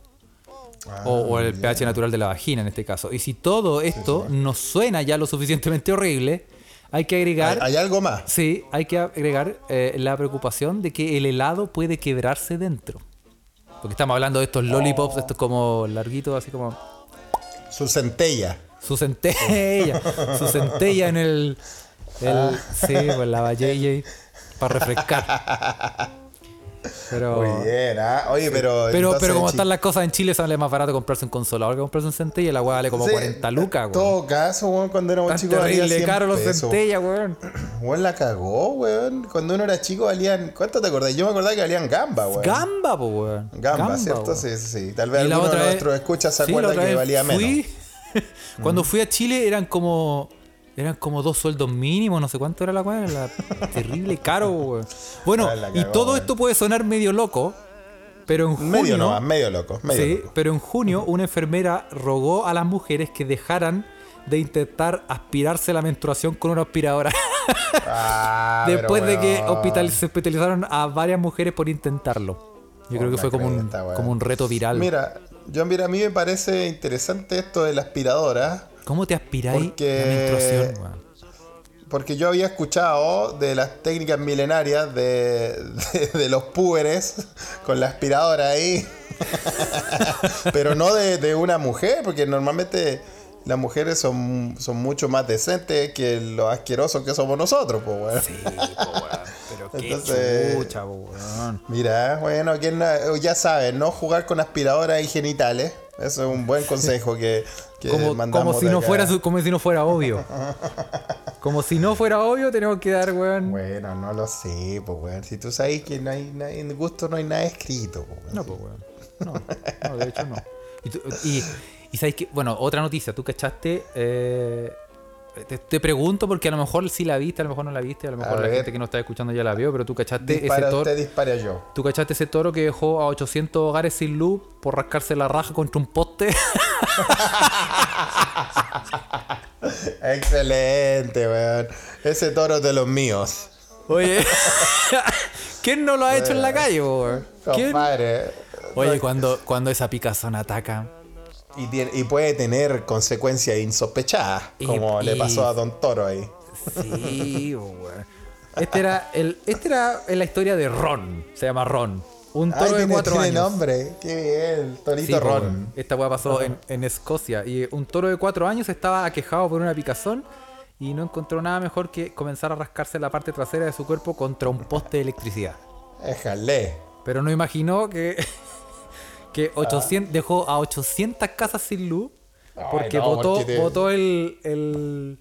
o, o el pH natural de la vagina en este caso. Y si todo esto nos suena ya lo suficientemente horrible, hay que ¿Hay, agregar... hay algo más? Sí, hay que agregar eh, la preocupación de que el helado puede quebrarse dentro. Porque estamos hablando de estos lollipops, estos como larguitos, así como Su centella. Su centella, su centella en el, el sí, pues la JJ para refrescar. Pero, Muy bien, ¿ah? Oye, pero. pero, pero como están las cosas en Chile, sale más barato comprarse un consolador que comprarse un centella y la weá vale como Sí, 40 lucas, En weón. todo caso, weón, cuando éramos Tan chicos terrible 100 caro los centellas, weón. Weón, la cagó, weón. Cuando uno era chico valían. ¿Cuánto te acordás? Yo me acordaba que valían gamba, weón. Gamba, po, weón. Gamba, ¿cierto? weón. Sí, sí, sí. Tal vez alguno de vez- nuestros escuchas se sí, acuerda otra que valía menos. Cuando fui a Chile eran como eran como dos sueldos mínimos, no sé cuánto era la weá, era terrible caro, weón. Bueno, Ah, y todo esto puede sonar medio loco, pero en junio Medio loco. Medio Sí, loco. pero en junio una enfermera rogó a las mujeres que dejaran de intentar aspirarse la menstruación con una aspiradora. Ah, Después de que hospital- se hospitalizaron a varias mujeres por intentarlo. Yo creo que fue como un, como un reto viral. Mira, yo mira, a mí me parece interesante esto de la aspiradora. ¿Cómo te aspiráis Porque- la? Porque yo había escuchado de las técnicas milenarias de, de, de los púberes con la aspiradora ahí. Pero no de, de una mujer, porque normalmente las mujeres son, son mucho más decentes que los asquerosos que somos nosotros, pues, weón. Sí, po, weón. Pero qué Entonces- chucha, po, weón. Mira, bueno, ¿quién no- ya sabes, no jugar con aspiradoras y genitales. Eso es un buen consejo que, que Como, mandamos como si no fuera como si no fuera obvio. Como si no fuera obvio, tenemos que dar, weón. Bueno, no lo sé, pues, weón. Si tú sabes que no hay, en gusto no hay nada escrito, pues, weón. No, pues, weón. No, no, de hecho no. Y, tú- y, y sabes que, bueno, otra noticia, tú cachaste. eh, te, te pregunto porque a lo mejor sí la viste, a lo mejor no la viste, a lo mejor la ver. gente que no está escuchando ya la vio, pero tú cachaste ese toro. usted, dispara yo. ¿Tú cachaste ese toro que dejó a 800 hogares sin luz por rascarse la raja contra un poste? Excelente, weón. Ese toro es de los míos. Oye, ¿quién no lo ha hecho en la calle, weón? ¿Quién? Compadre. Oye, cuando, cuando esa picazón ataca. Y, tiene- y puede tener consecuencias insospechadas, Y- como le pasó a Don Toro ahí. Sí, weón. Este era, el, este era la historia de Ron. Se llama Ron. Un toro Ay, de tiene, cuatro tiene años. nombre. Qué bien, Torito Sí, Ron. Esta weá pasó en, en Escocia. Y un toro de cuatro años estaba aquejado por una picazón y no encontró nada mejor que comenzar a rascarse la parte trasera de su cuerpo contra un poste de electricidad. Déjale. Pero no imaginó que, que 800, dejó a 800 casas sin luz Ay, porque no, botó, porque te- botó el, el,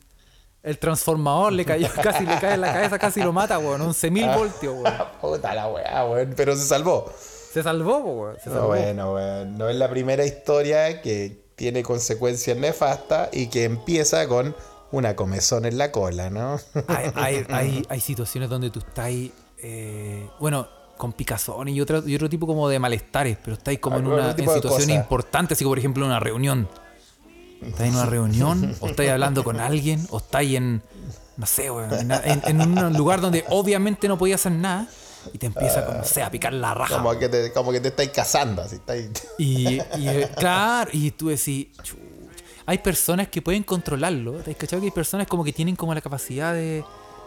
el transformador, le cayó casi le cae en la cabeza, casi lo mata, weón. 11.000 voltios, weón. Puta la weá, weón. Pero se salvó. Se salvó, weón. Se No, bueno, weón. No es la primera historia que tiene consecuencias nefastas y que empieza con una comezón en la cola, ¿no? Hay, hay, hay, hay situaciones donde tú estás, eh, bueno, con picazón y otro, y otro tipo como de malestares, pero estáis como en Algún una en cosa. importantes, así como por ejemplo en una reunión. Estáis en una reunión, o estáis hablando con alguien, o estáis en, no sé, en, en- en un lugar donde obviamente no podías hacer nada, y te empieza, como, no sé, a picar la raja. Como que te, como que te estáis casando, así estáis... Y, y, eh, claro, y tú decís, hay personas que pueden controlarlo. ¿Te has cachado que hay personas como que tienen como la capacidad de,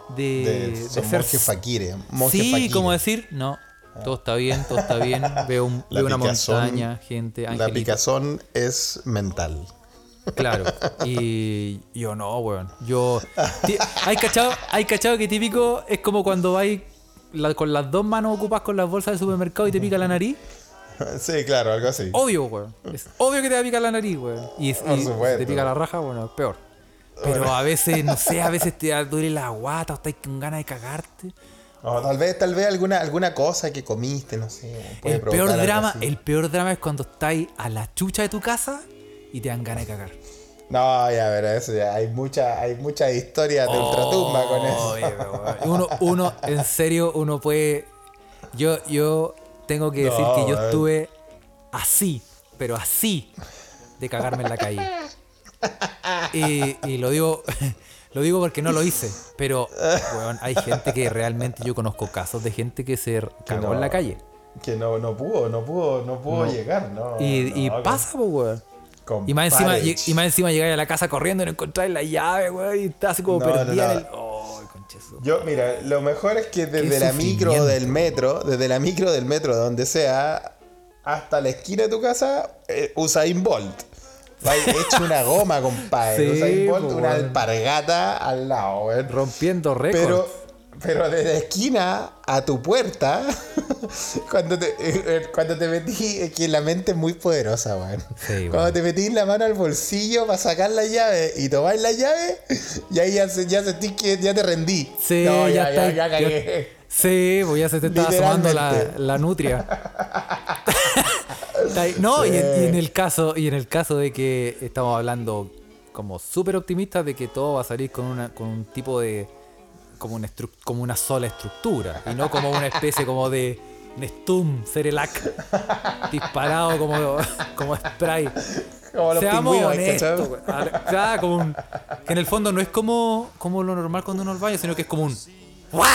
de, De, de ser- monjes Sí, como decir, no, todo está bien, todo está bien. Veo, un- La veo una picazón- montaña, gente, La picazón es mental. Claro. Y yo no, weón. Yo. ¿Hay cachado, hay cachado que típico es como cuando vais la- con las dos manos ocupas con las bolsas del supermercado y te pica la nariz? sí, claro, algo así. Obvio, weón. Es obvio que te va a picar la nariz, weón. Y, y te pica la raja, bueno, es peor. Pero a veces, no sé, a veces te duele la guata o estás con ganas de cagarte. O tal vez, tal vez alguna, alguna cosa que comiste, no sé. El peor drama, el peor drama es cuando estáis a la chucha de tu casa y te dan ganas de cagar. No, ya, pero eso ya. Hay mucha, hay muchas historias de ultratumba con eso. Oye. Uno, uno, en serio, uno puede. Yo, yo tengo que decir No, que yo estuve así, pero así, de cagarme en la calle. Y, y lo digo. Lo digo porque no lo hice, pero hay gente que realmente yo conozco casos de gente que se cagó no. en la calle. Que no, no pudo, no pudo, no pudo llegar, ¿no? Y, pasa, pues, weón. Y más, encima, y más encima llegáis a la casa corriendo y no encontráis la llave, weón, y estás así como perdida en el. Oh, conchazo. Yo, mira, lo mejor es que desde la micro del metro, desde la micro del metro, donde sea, hasta la esquina de tu casa, eh, Usain Bolt. Hecho una goma, compadre. Sí, Usain Bolt, po, una alpargata al lado, weón. Rompiendo récords. Pero, pero desde la esquina a tu puerta, cuando te, eh, eh, cuando te metí, es que la mente es muy poderosa, weón. Sí, weón. Cuando te metís la mano al bolsillo para sacar la llave y tomás la llave, y ahí ya, ya sentís que ya te rendí. Sí, No, ya, ya, está. ya, ya cagué. sí, pues ya se te está asomando la, la nutria. No, y, en, y en el caso, y en el caso de que estamos hablando como súper optimistas de que todo va a salir con una, con un tipo de. como una como una sola estructura. Y no como una especie como de Nestum, Cerelac, disparado como, como spray. Como los Seamos honestos, como un- que en el fondo no es como, como lo normal cuando uno al baño, sino que es como un ¡Guau!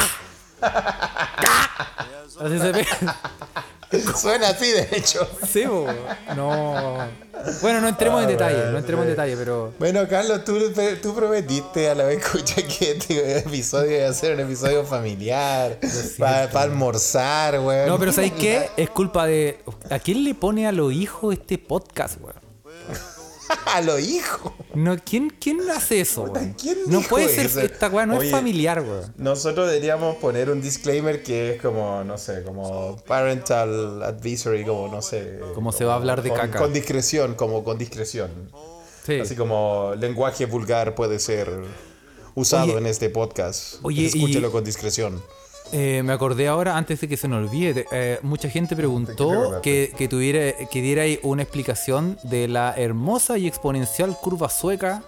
Así se ve. Suena así, de hecho. Sí, bo. no. Bueno, no entremos en Ah, detalle, bueno, no entremos en detalle, pero. Bueno, Carlos, tú, tú prometiste a la vez escucha que este episodio iba a ser un episodio familiar, para almorzar, weón. No, pero ¿sabéis qué? Es culpa de. ¿A quién le pone a los hijos este podcast, weón? a los hijos. No, ¿quién, ¿Quién hace eso, No puede ser. eso? Esta weá no Oye, es familiar, weón. Nosotros deberíamos poner un disclaimer que es como, no sé, como parental advisory, como, no sé. Como se va a hablar de con, caca. Con discreción, como con discreción. Sí. Así como lenguaje vulgar puede ser usado Oye. en este podcast. Oye, y- Escúchelo con discreción. Eh, me acordé ahora, antes de que se nos olvide, eh, mucha gente ¿De qué te preguntó que, que, tuviera, que diera una explicación de la hermosa y exponencial curva sueca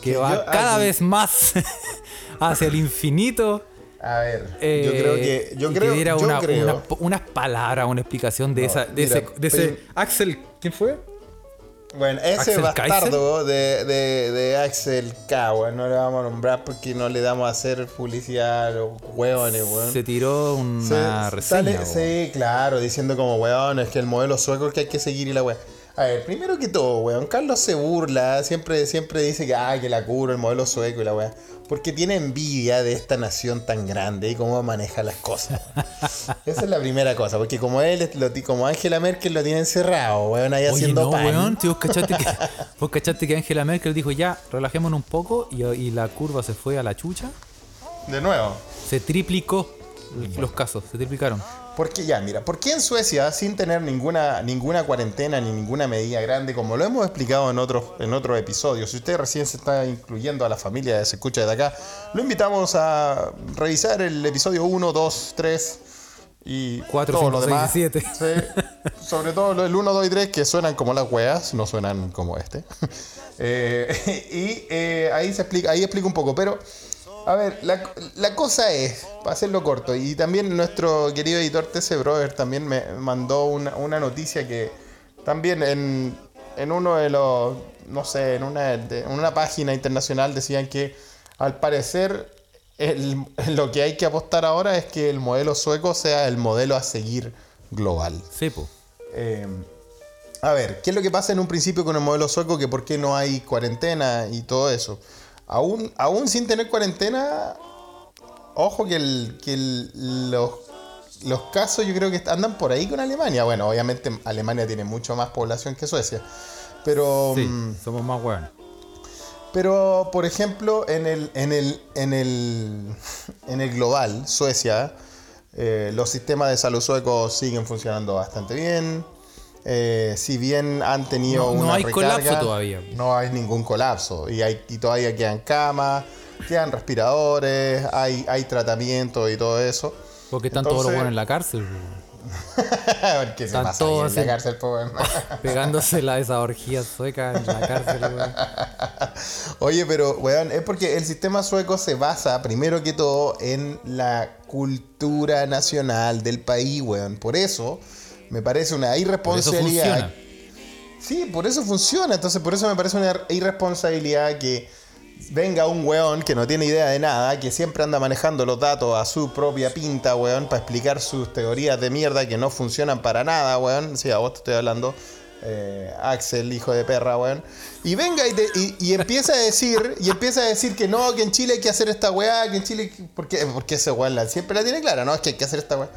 que Que va yo- cada vez más hacia el infinito. A ver, Eh, yo creo que. Yo creo, que diera yo una- creo una- unas palabras, una explicación de, No, esa, de, mira, ese, de ese pero- Axel. ¿Quién fue? Bueno, ese ¿Axel bastardo de, de, de Axel K, weón, no le vamos a nombrar porque no le damos a hacer publicidad a los hueones, weón. Se tiró una Se- reseña. sale- sí, claro, diciendo como, weón, es que el modelo sueco es que hay que seguir y la weón. A ver, primero que todo, weón, Carlos se burla, siempre, siempre dice que, ah, que la curo, el modelo sueco y la weón. Porque tiene envidia de esta nación tan grande y cómo maneja las cosas. Esa es la primera cosa, porque como él, lo como Angela Merkel lo tiene encerrado, weón, ahí Oye, haciendo no, pan. weón, tío, vos cachaste que, vos cachaste que Angela Merkel dijo ya, relajémonos un poco y, y la curva se fue a la chucha. De nuevo. Se triplicó los casos, se triplicaron. Porque ya, mira, ¿por qué en Suecia, sin tener ninguna, ninguna cuarentena ni ninguna medida grande, como lo hemos explicado en otros en episodios, si usted recién se está incluyendo a la familia de Se Escucha desde acá, lo invitamos a revisar el episodio 1, 2, 3 y Cuatro, todo cinco, lo seis y demás. siete. Sí, sobre todo el 1, 2 y 3 que suenan como las weas, no suenan como este. Eh, y eh, ahí se explica, ahí explico un poco, pero a ver, la, la cosa es, para hacerlo corto, y también nuestro querido editor TC Brother también me mandó una, una noticia que también en, en uno de los, no sé, en una, de- en una página internacional decían que al parecer el- lo que hay que apostar ahora es que el modelo sueco sea el modelo a seguir global. Sí, po. Eh, a ver, ¿qué es lo que pasa en un principio con el modelo sueco? Que por qué no hay cuarentena y todo eso. Aún, aún sin tener cuarentena, ojo que, el, que el- los, los casos yo creo que andan por ahí con Alemania. Bueno, obviamente Alemania tiene mucho más población que Suecia. Pero, Sí, mm, somos más weones. pero por ejemplo, en el, en el, en el, en el global, Suecia, eh, los sistemas de salud suecos siguen funcionando bastante bien. Eh, si bien han tenido No- no una hay recarga, colapso todavía. No hay ningún colapso. Y, hay, y todavía quedan camas, quedan respiradores, hay, hay tratamiento y todo eso. Porque están todos los Entonces- buenos en la cárcel, po. ¿Qué se pasa todos en la cárcel, po, weón? pegándose la, esa orgía sueca en la cárcel, weón. Oye, pero, weón, es porque el sistema sueco se basa, primero que todo, en la cultura nacional del país, weón. Por eso, me parece una Por eso irresponsabilidad. funciona. Sí, por eso funciona. Entonces, por eso me parece una irresponsabilidad que venga un weón que no tiene idea de nada, que siempre anda manejando los datos a su propia pinta, weón, para explicar sus teorías de mierda que no funcionan para nada, weón. Sí, a vos te estoy hablando. eh, Axel, hijo de perra, weón. Y venga y, te- y- y empieza a decir, y empieza a decir que no, que en Chile hay que hacer esta weá, que en Chile. Porque, porque ese weón la- siempre la tiene clara, ¿no? Es que hay que hacer esta weá.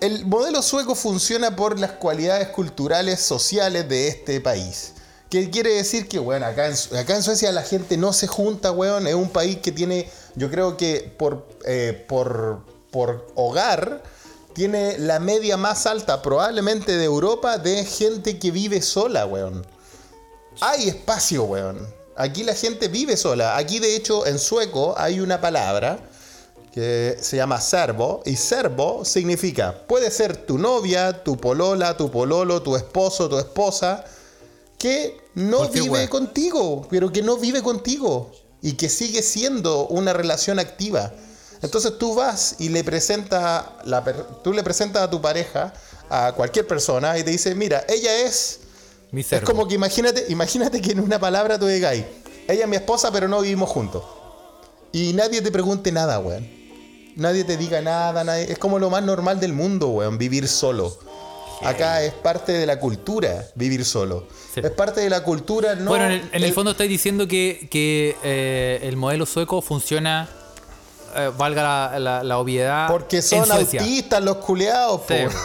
El modelo sueco funciona por las cualidades culturales, sociales de este país. ¿Qué quiere decir? Que, bueno, acá en, Su- acá en Suecia la gente no se junta, weón. Es un país que tiene, yo creo que por, eh, por, por hogar, tiene la media más alta probablemente de Europa de gente que vive sola, weón. Hay espacio, weón. Aquí la gente vive sola. Aquí, de hecho, en sueco hay una palabra que se llama servo. Y servo significa, puede ser tu novia, tu polola, tu pololo, tu esposo, tu esposa, que no vive wea. contigo, pero que no vive contigo. Y que sigue siendo una relación activa. Entonces tú vas y le presentas, la tú le presentas a tu pareja, a cualquier persona, y te dice, mira, ella es... Mi Es como que imagínate, imagínate que en una palabra tú digas, ella es mi esposa, pero no vivimos juntos. Y nadie te pregunte nada, weón. Nadie te diga nada, nadie- es como lo más normal del mundo, weón, vivir solo. Acá es parte de la cultura vivir solo. Sí. Es parte de la cultura, no. bueno, en el, en el el- fondo estáis diciendo que, que eh, el modelo sueco funciona, eh, valga la, la- la obviedad, Porque son autistas los culeados, po. Sí.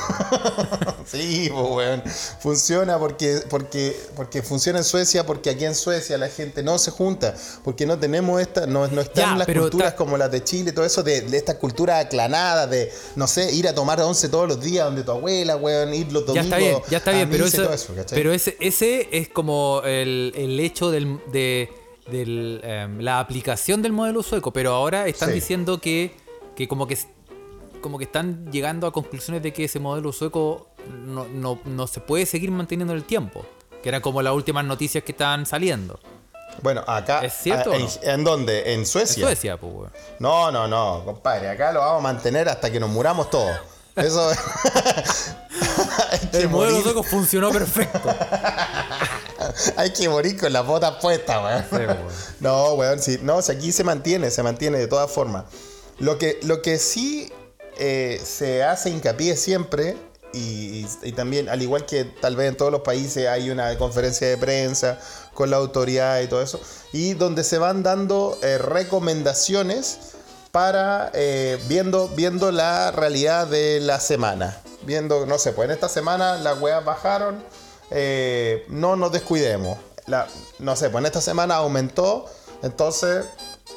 Sí, po, weón. Funciona porque, porque, porque funciona en Suecia, porque aquí en Suecia la gente no se junta, porque no tenemos esta, no, no están Ya, las culturas ta- como las de Chile, todo eso, de, de esta cultura aclanada, de, no sé, ir a tomar once todos los días donde tu abuela, weón, ir los Ya domingos. está bien, ya está bien, pero, eso, pero ese, ese es como el, el hecho del, de, del, em, la aplicación del modelo sueco, pero ahora están Sí. diciendo que, que como que como que están llegando a conclusiones de que ese modelo sueco no, no- no se puede seguir manteniendo en el tiempo. Que eran como las últimas noticias que estaban saliendo. Bueno, acá. ¿Es cierto en, no? ¿En dónde? ¿En En Suecia? Pues. No, no, no, compadre. Acá lo vamos a mantener hasta que nos muramos todos. Eso es. Que El modelo morir- sueco funcionó perfecto. Hay que morir con las botas puestas, weón. Sí, weón. No, weón, sí. No, si aquí se mantiene, se mantiene de todas formas. Lo que, lo que sí eh, se hace hincapié siempre, y, y- y también, al igual que tal vez en todos los países hay una conferencia de prensa con la autoridad y todo eso, y donde se van dando eh, recomendaciones para eh, viendo, viendo la realidad de la semana. Viendo, no sé, pues en esta semana las weas bajaron, eh, no nos descuidemos. La- no sé, pues en esta semana aumentó, entonces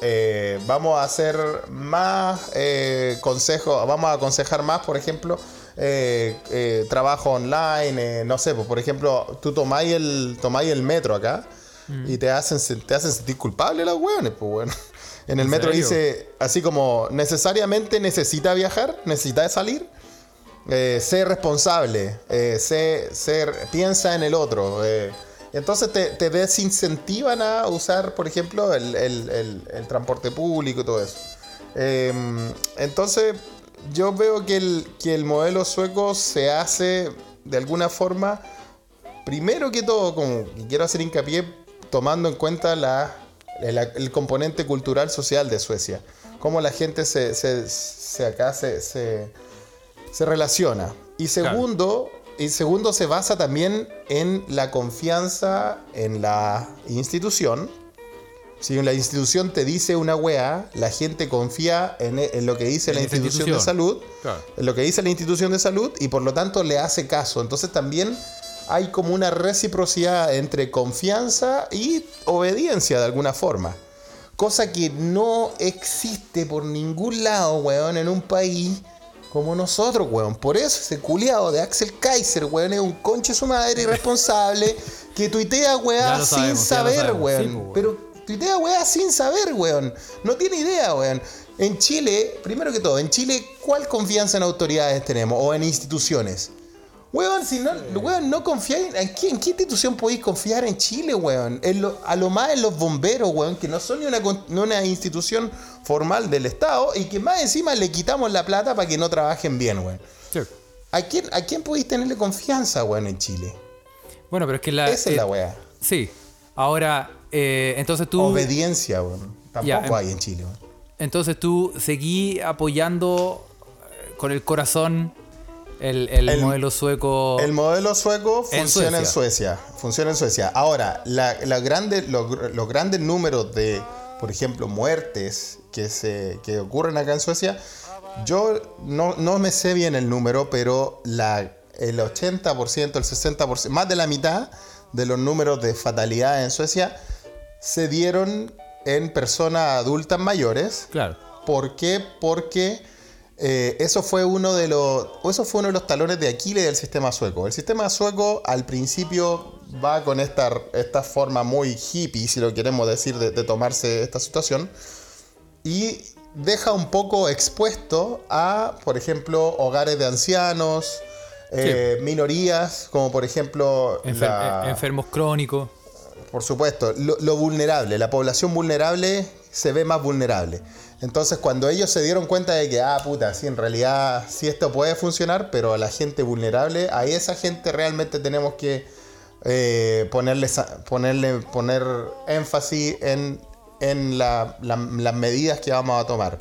eh, vamos a hacer más eh, consejos, vamos a aconsejar más, por ejemplo, trabajo online, no sé, pues por ejemplo, tú tomáis el, tomáis el metro acá y te hacen, te hacen sentir culpable los hueones, pues bueno. En el ¿En metro serio? dice así como necesariamente necesita viajar, necesita salir, eh, sé responsable, eh, piensa en el otro. eh. entonces te, desincentivan a usar, por ejemplo, el, el- el- transporte público y todo eso. Eh, entonces yo veo que el, que el modelo sueco se hace de alguna forma, primero que todo, como quiero hacer hincapié, tomando en cuenta la, el, componente cultural social de Suecia. Cómo la gente se, se- se acá se- se relaciona. Y segundo, y segundo se basa también en la confianza en la institución. Si la institución te dice una weá, la gente confía en, en lo que dice En la institución, de salud, Claro. en lo que dice la institución de salud y por lo tanto le hace caso. Entonces también hay como una reciprocidad entre confianza y obediencia de alguna forma. Cosa que no existe por ningún lado, weón, en un país como nosotros, weón. Por eso ese culiado de Axel Kaiser, weón, es un conche su madre irresponsable que tuitea, weá, sin sabemos, saber, sabemos, weón. sí, pues, weón. Pero tuitea, weá, sin saber, weón. No tiene idea, weón. En Chile, primero que todo, en Chile, ¿cuál confianza en autoridades tenemos o en instituciones? Weón, si no, weón, no confiáis. ¿En qué, en qué institución podéis confiar en Chile, weón? En lo- a lo más en los bomberos, weón, que no son ni una, ni una institución formal del Estado y que más encima le quitamos la plata para que no trabajen bien, weón. Sí. ¿A quién, ¿A quién podéis tenerle confianza, weón, en Chile? Bueno, pero es que la. Esa es eh, la weá. Sí. Ahora, eh, entonces tú. Obediencia, weón. Tampoco em- hay en Chile, weón. Entonces tú seguí apoyando eh, con el corazón el, el El- modelo sueco. El modelo sueco funciona en Suecia. Suecia. Funciona en Suecia. Ahora, la, la grande, los, gr- los grandes números de, por ejemplo, muertes que, se, que ocurren acá en Suecia, yo no, no me sé bien el número, pero la, el 80%, el 60%, más de la mitad de los números de fatalidad en Suecia se dieron en personas adultas mayores. Claro. ¿Por qué? Porque eh, eso fue uno de los. Eso fue uno de los talones de Aquiles del sistema sueco. El sistema sueco al principio va con esta, esta forma muy hippie, si lo queremos decir, de, de tomarse esta situación. Y deja un poco expuesto a, por ejemplo, hogares de ancianos, eh, minorías, como por ejemplo. Enfer- la- eh, enfermos crónicos. por supuesto, lo, lo vulnerable, la población vulnerable se ve más vulnerable. Entonces, cuando ellos se dieron cuenta de que, ah, puta, sí, en realidad sí esto puede funcionar, pero a la gente vulnerable, a esa gente realmente tenemos que eh, ponerle, ponerle, poner énfasis en, en la- la- las medidas que vamos a tomar.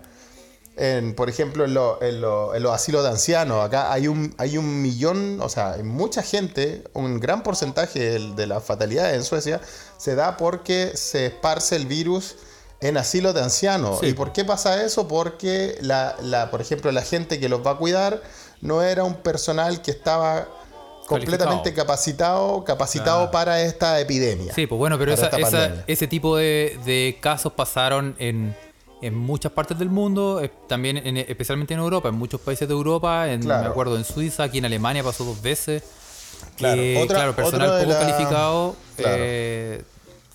En, por ejemplo, en, lo- en lo- en los asilos de ancianos, acá hay un, hay un millón, o sea, hay mucha gente, un gran porcentaje del- de, las fatalidades en Suecia se da porque se esparce el virus en asilos de ancianos. Sí. ¿Y por qué pasa eso? Porque, la, la- por ejemplo, la gente que los va a cuidar no era un personal que estaba completamente capacitado, capacitado Ah. para esta epidemia. Sí, pues bueno, pero esa- ese tipo de, de casos pasaron en, en muchas partes del mundo, eh, también en- especialmente en Europa, en muchos países de Europa, en, Claro. me acuerdo en Suiza, aquí en Alemania pasó dos veces. Claro, que, otra- claro, personal poco la- calificado Claro. eh,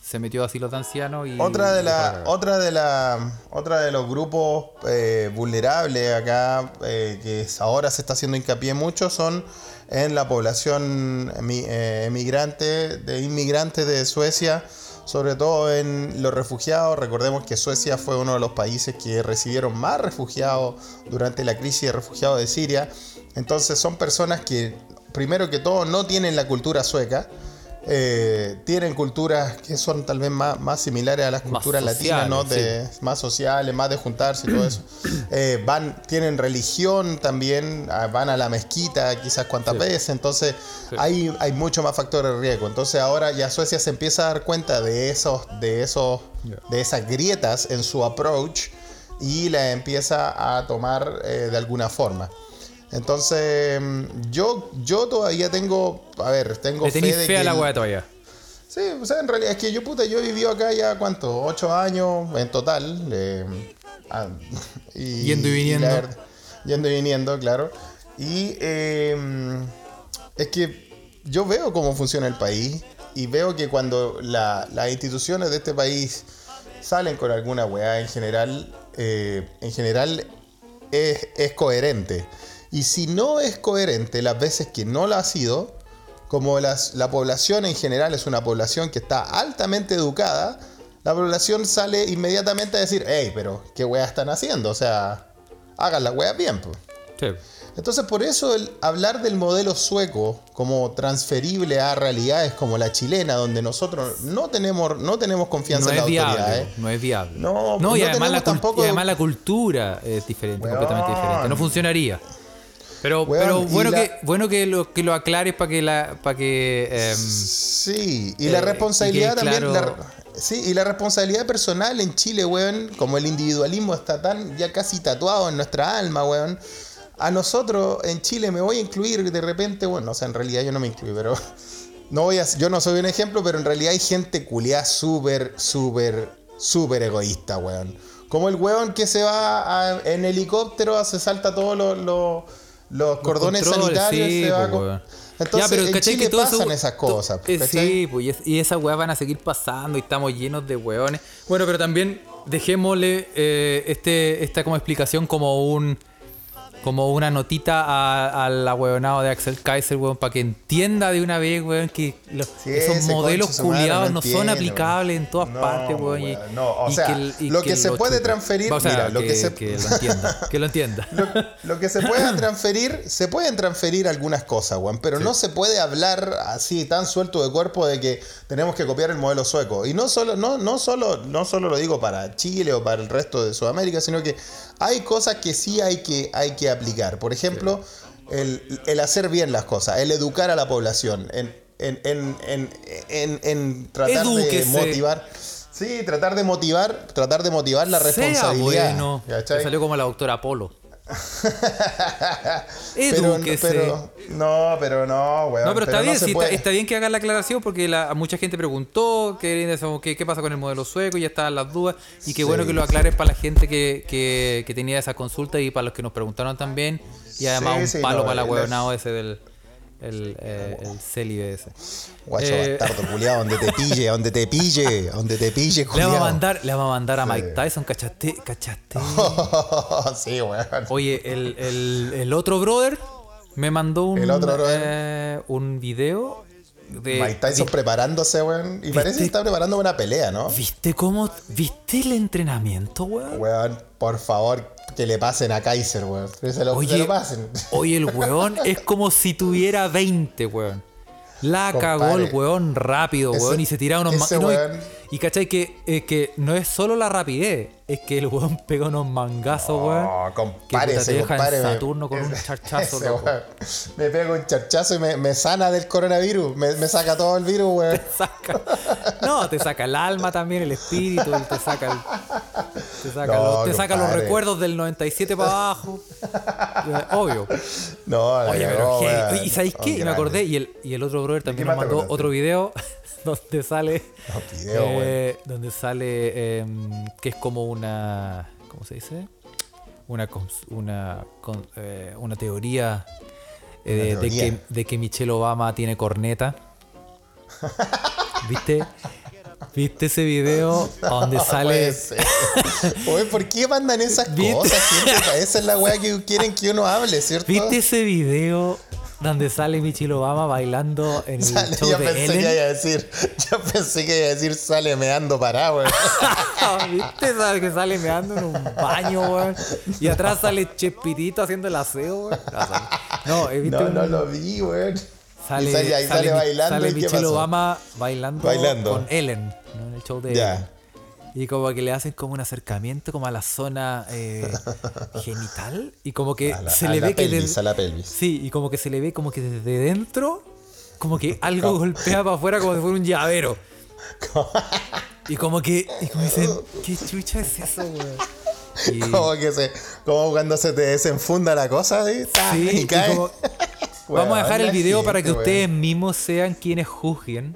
se metió los ancianos y. Otra de a la, otra de la, otra de los grupos eh, vulnerables acá eh, que ahora se está haciendo hincapié mucho son en la población eh, emigrante, de inmigrantes de Suecia, sobre todo en los refugiados. Recordemos que Suecia fue uno de los países que recibieron más refugiados durante la crisis de refugiados de Siria. Entonces son personas que, primero que todo, no tienen la cultura sueca. Eh, tienen culturas que son tal vez más, más similares a las Más culturas latinas, ¿no? De, más sociales, más de juntarse y todo eso. Eh, van, tienen religión también, ah, van a la mezquita quizás cuantas Sí. veces, entonces Sí. hay, hay mucho más factores de riesgo. Entonces ahora ya Suecia se empieza a dar cuenta de esos, de esos, de esas grietas en su approach y la empieza a tomar eh, de alguna forma. Entonces, mm, yo, yo todavía tengo, a ver, tengo Le fe de fe a la weá todavía. Sí, o sea, en realidad es que yo, puta, yo he vivido acá ya, ¿cuánto? Ocho años en total. eh, ah, y, Yendo y viniendo. verdad- yendo y viniendo, claro. Y eh, es que yo veo cómo funciona el país y veo que cuando la- las instituciones de este país salen con alguna weá en general, eh, en general es, es coherente. Y si no es coherente las veces que no lo ha sido, como las- la población en general es una población que está altamente educada, la población sale inmediatamente a decir, hey, pero ¿qué weá están haciendo? O sea, hagan las weas bien. pues. Sí. Entonces, por eso el hablar del modelo sueco como transferible a realidades como la chilena, donde nosotros no tenemos, no tenemos confianza No en es las viable, autoridades. no es viable. No, y, no además tenemos la tampoco- y además la cultura es diferente, completamente diferente. No funcionaría. Pero, Weón, pero bueno, la- que, bueno que lo, que lo aclares para que la para que em, Sí, y Eh, la y responsabilidad también. claro- la- sí, y la responsabilidad personal en Chile, weón, como el individualismo está tan ya casi tatuado en nuestra alma, weón. A nosotros en Chile me voy a incluir de repente, bueno, o sea, en realidad yo no me incluyo, pero no voy a, yo no soy un ejemplo, pero en realidad hay gente culiada súper, súper, súper egoísta, weón. Como el weón que se va a- en helicóptero, se salta todos los, los, los cordones sanitarios, sí, se va po, weón. Entonces, Ya, pero en ¿cachai Chile que todo eso- pasan esas cosas. eh, ¿cachai? sí, pues, y es- y esas weas van a seguir pasando y estamos llenos de weones. Bueno, pero también dejémosle eh, este, esta como explicación como un como una notita al ahueonado de Axel Kaiser, weón, para que entienda de una vez, weón, que los- Sí, esos modelos culiados no no, son aplicables en todas No, partes, weón. y- weón, no, o y sea, el- y lo que se puede transferir- O sea, mira, lo que, que se- que lo entienda, que lo entienda. Lo, lo que se pueda transferir, se pueden transferir algunas cosas, Juan, pero no se puede hablar así tan suelto de cuerpo de que tenemos que copiar el modelo sueco. Y no solo, no, no solo, no solo lo digo para Chile o para el resto de Sudamérica, sino que hay cosas que sí hay que, hay que aplicar. Por ejemplo, el, el hacer bien las cosas, el educar a la población, en, en, en, en, en- en tratar Edúquese. de motivar. Sí, tratar de motivar, tratar de motivar la Sea responsabilidad. Me salió como la doctora Polo. pero, Edúquese. pero, no, pero no, weón. No, pero está bien, sí, está, bien que hagan la aclaración porque la, mucha gente preguntó qué, qué pasa con el modelo sueco y ya estaban las dudas. Y qué Sí. bueno que lo aclaren para la gente que, que, que tenía esa consulta y para los que nos preguntaron también. Y además un palo no, para la huevonado ese del el, eh, el célibe ese. Guacho Eh, bastardo, culiado, donde te pille, donde te pille, donde te pille, Le vamos a culiado. mandar, le vamos a mandar a Mike Tyson, cachaste, cachaste. sí, weón. Oye, el, el, el otro brother me mandó un, El otro brother. eh, un video de. Mike Tyson vi- preparándose, weón. Y parece que está preparando una pelea, ¿no? ¿Viste cómo? ¿Viste el entrenamiento, weón? Weón, por favor, que le pasen a Kaiser, weón. Que se lo, Oye, se lo pasen. Oye, el weón es como si tuviera 20, weón. La Compadre, cagó el weón rápido, ese- weón, y se tiraba unos ese no, y- weón- y, cachai que, eh, que no es solo la rapidez, es que el weón pega unos mangazos, weón. No, que te deja en me- Saturno con un charchazo, loco. Me pega un charchazo y me, me sana del coronavirus. Me, me saca todo el virus, weón. Saca- no, te saca el alma también, el espíritu, te saca el- te saca, No, los, te saca los recuerdos del 97 para abajo. Obvio. No, Oye, pero. Oye, ¿y sabéis Oh, qué? Y me grande. acordé, y el, y el otro brother también nos te mandó otro video donde sale. No, video, eh, donde sale em, que es como una. ¿Cómo se dice? Una, una, con- eh, una teoría, eh, de- Una De, teoría. que, de que Michelle Obama tiene corneta. ¿Viste? ¿Viste ese video donde No sale. puede ser. Oye, ¿por qué mandan esas ¿Viste? cosas? gente? Esa es la weá que quieren que uno hable, ¿cierto? ¿Viste ese video donde sale Michelle Obama bailando en el Sale- show yo de pensé que iba Ellen? a decir, yo pensé que iba a decir sale meando parado, weón. ¿Viste? ¿Sabes que sale meando en un baño, weón? Y atrás sale Chespirito haciendo el aseo, weón. No, sale- No, No, un- no lo vi, weón. Sale, y sale, ahí sale, Mi- bailando. sale ¿y qué Michelle? Obama bailando, Bailando. con Ellen, ¿no? en el show de Ya. Ellen. Y como que le hacen como un acercamiento como a la zona eh, genital y como que la, se le ve que pelvis, desde- a la pelvis. sí y como que se le ve como que desde dentro como que algo golpea para afuera como si fuera un llavero. Y como que y como dicen qué chucha es eso güey y, Como que se, como cuando se te desenfunda la cosa, ¿sí? Sí, y vamos a dejar el video para que ustedes mismos sean quienes juzguen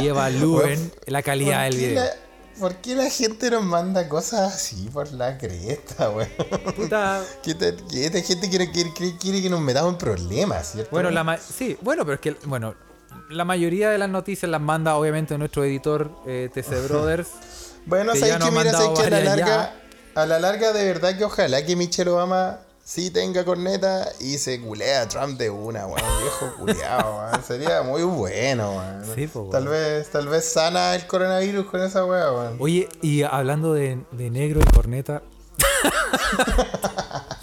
y evalúen la calidad del ¿Por qué video. la- ¿Por qué la gente nos manda cosas así por la cresta, weón? Puta, ¿Qué te- qué esta gente quiere, quiere, quiere- que nos metamos en problemas, ¿cierto? Bueno, la ma- sí, bueno, pero es que bueno, la mayoría de las noticias las manda obviamente nuestro editor eh, TC Brothers. Bueno, ya nos que mira, mandado que a la larga, a la larga de verdad que ojalá que Michelle Obama sí tenga corneta y se culea a Trump de una, weón, viejo culeado, weón. Sería muy bueno, weón. Sí, po, weón. Tal vez, tal vez sana el coronavirus con esa weá, weón. Oye, y hablando de, de negro y corneta.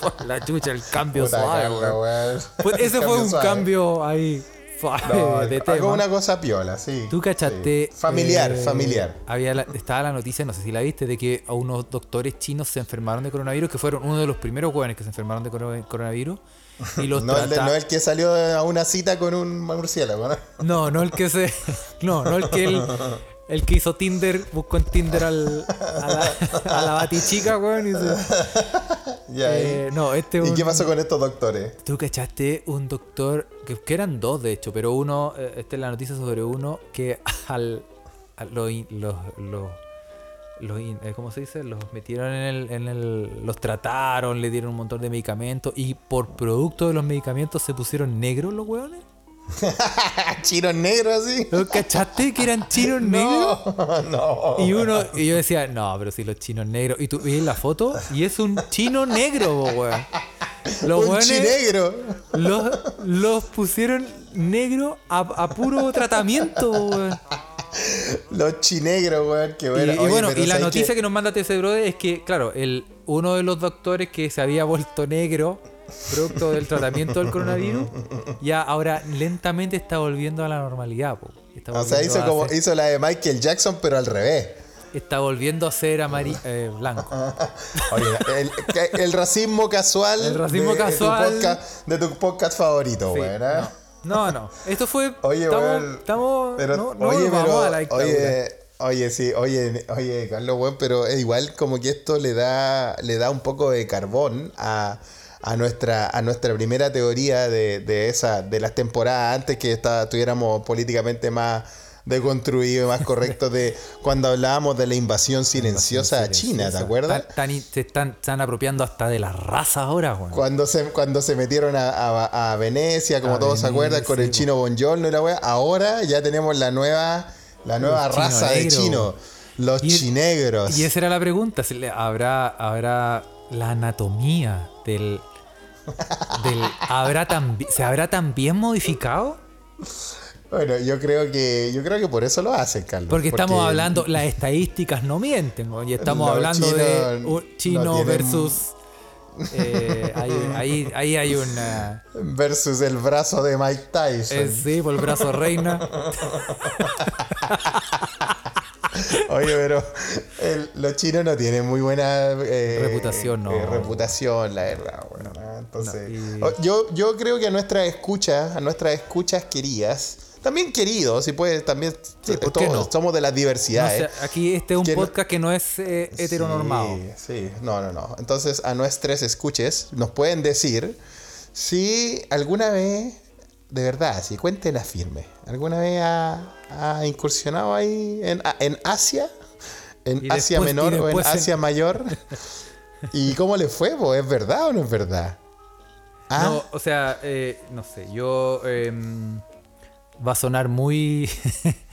Por la chucha, el cambio Puta suave, Carla, weón. weón. Pues ese fue un suave. cambio ahí No, de tema. una cosa piola, sí. Tú cachaste. sí. Familiar, eh, familiar. Había la- estaba la noticia, no sé si la viste, de que a unos doctores chinos se enfermaron de coronavirus, que fueron uno de los primeros jóvenes que se enfermaron de coro- coronavirus. Y los No el, de- trata- no el que salió a una cita con un murciélago, ¿no? No, no el que se. No, no el que el, el que hizo Tinder, buscó en Tinder al, a, la, a la batichica, weón. Y se- eh, no, este ¿Y un- qué pasó con estos doctores? Tú cachaste un doctor, que, que eran dos de hecho, pero uno, eh, esta es la noticia sobre uno que al. a los. los los ¿Cómo se dice? Los metieron en el, en el. Los trataron, le dieron un montón de medicamentos y por producto de los medicamentos se pusieron negros los weones. ¿Chinos negros así? ¿Lo cachaste que eran chinos negros? No, no. Y uno, y yo decía, no, pero si los chinos negros. Y tú ves la foto y es un chino negro, weón. Los un chinegro. los, los pusieron negro a, a puro tratamiento, weón. Los chinegros, weón, qué bueno. y Oye, bueno, y la ¿sabes noticia que nos manda TC Brother es que, claro, el, uno de los doctores que se había vuelto negro, producto del tratamiento del coronavirus, ya ahora lentamente está volviendo a la normalidad, po. O sea, hizo como hizo la de Michael Jackson, pero al revés. está volviendo a ser amari eh, blanco. Oye, el, racismo casual. El racismo de, casual. De tu podcast, de tu podcast favorito, Sí. ¿eh? No, no. Esto fue. Oye, estamos, estamos- Pero, no, no oye, pero, a la oye, oye, sí, oye, oye, Carlos, weón, pero es igual como que esto le da, le da un poco de carbón a, a nuestra, a nuestra primera teoría de, de esa, de las temporadas antes que está, estuviéramos políticamente más deconstruidos, más correctos de cuando hablábamos de la invasión silenciosa a China, ¿te acuerdas? Tan- tan- se están, están apropiando hasta de la raza ahora, weón. Cuando se, cuando se metieron a, a- a Venecia, como A todos se acuerdan, con el chino Bongiorno y la wea, ahora ya tenemos la nueva, la nueva chino raza de chinos, los Y- chinegros. Y esa era la pregunta. ¿Habrá, habrá la anatomía del. Del ¿habrá ¿Se habrá también modificado? Bueno, yo creo que yo creo que por eso lo hacen, Carlos. Porque estamos hablando, las estadísticas no mienten, weón, y estamos hablando de un chino no tienen- versus. eh, ahí, ahí, ahí hay una. versus el brazo de Mike Tyson. eh, sí, por el brazo reina. Oye, pero el- los chinos no tienen muy buena eh, Reputación, no. reputación, la verdad. Bueno, ¿no? Entonces, No, y- o- yo, yo creo que a nuestras escuchas, a nuestras escuchas queridas, también queridos, y pues también Sí, ¿por qué todos no? somos de las No diversidades. sé, aquí este es un Que no- podcast que no es eh, heteronormado. Sí, sí, no, no, no. Entonces, a nuestros escuches, nos pueden decir si alguna vez, de verdad, si cuenten firme, alguna vez ha, ha incursionado ahí en, en Asia, en Asia Menor o en Asia Mayor. ¿Y cómo le fue? po? ¿Es verdad o no es verdad? Ah, No, o sea, eh, no sé, yo... em, va a sonar muy...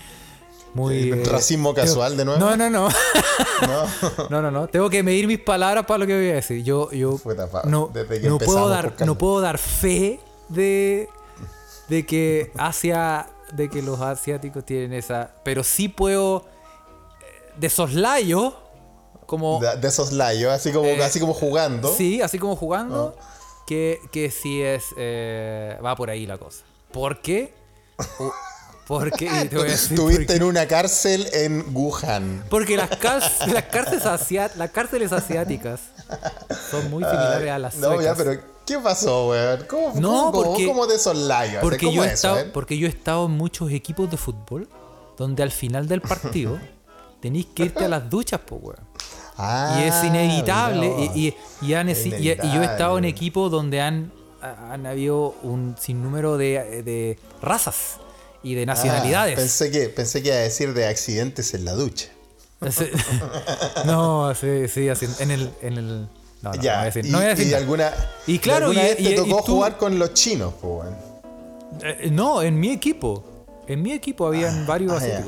muy... Eh, eh, racismo casual de nuevo. No, no, no. No. No, no, no. Tengo que medir mis palabras para lo que voy a decir. Yo, yo no, no puedo dar, no puedo dar fe de, de que Asia, de que los asiáticos tienen esa. Pero sí puedo eh, de soslayo, como De, de esos layos, así como, Eh, así como jugando. sí, así como jugando, Ah. Que, que sí es eh, va por ahí la cosa. ¿Por qué? O- Porque te Estuviste en una cárcel en Wuhan. Porque las, las, cárceles asiat- las cárceles asiáticas son muy similares a las No, ya, pero ¿qué pasó, weón? ¿Cómo, No, cómo, porque- cómo de esos layos? Porque ¿Cómo yo, he eso, estado, eh? porque yo he estado en muchos equipos de fútbol donde al final del partido tenéis que irte a las duchas, pues, weón. Ah, y es inevitable. mira. Y, y- y han- y- yo he estado en inevitable. equipos donde han, han habido un sinnúmero de, de razas y de Ah, nacionalidades. pensé, que, pensé que iba a decir de accidentes en la ducha. No, sí, sí, así, en el... En el no, no, no voy a ya, decir, y, no voy a decir y nada. alguna, Y claro, alguna y- vez te tocó tú- jugar con los chinos, pues. Eh, no, en mi equipo. En mi equipo habían varios ah, ya.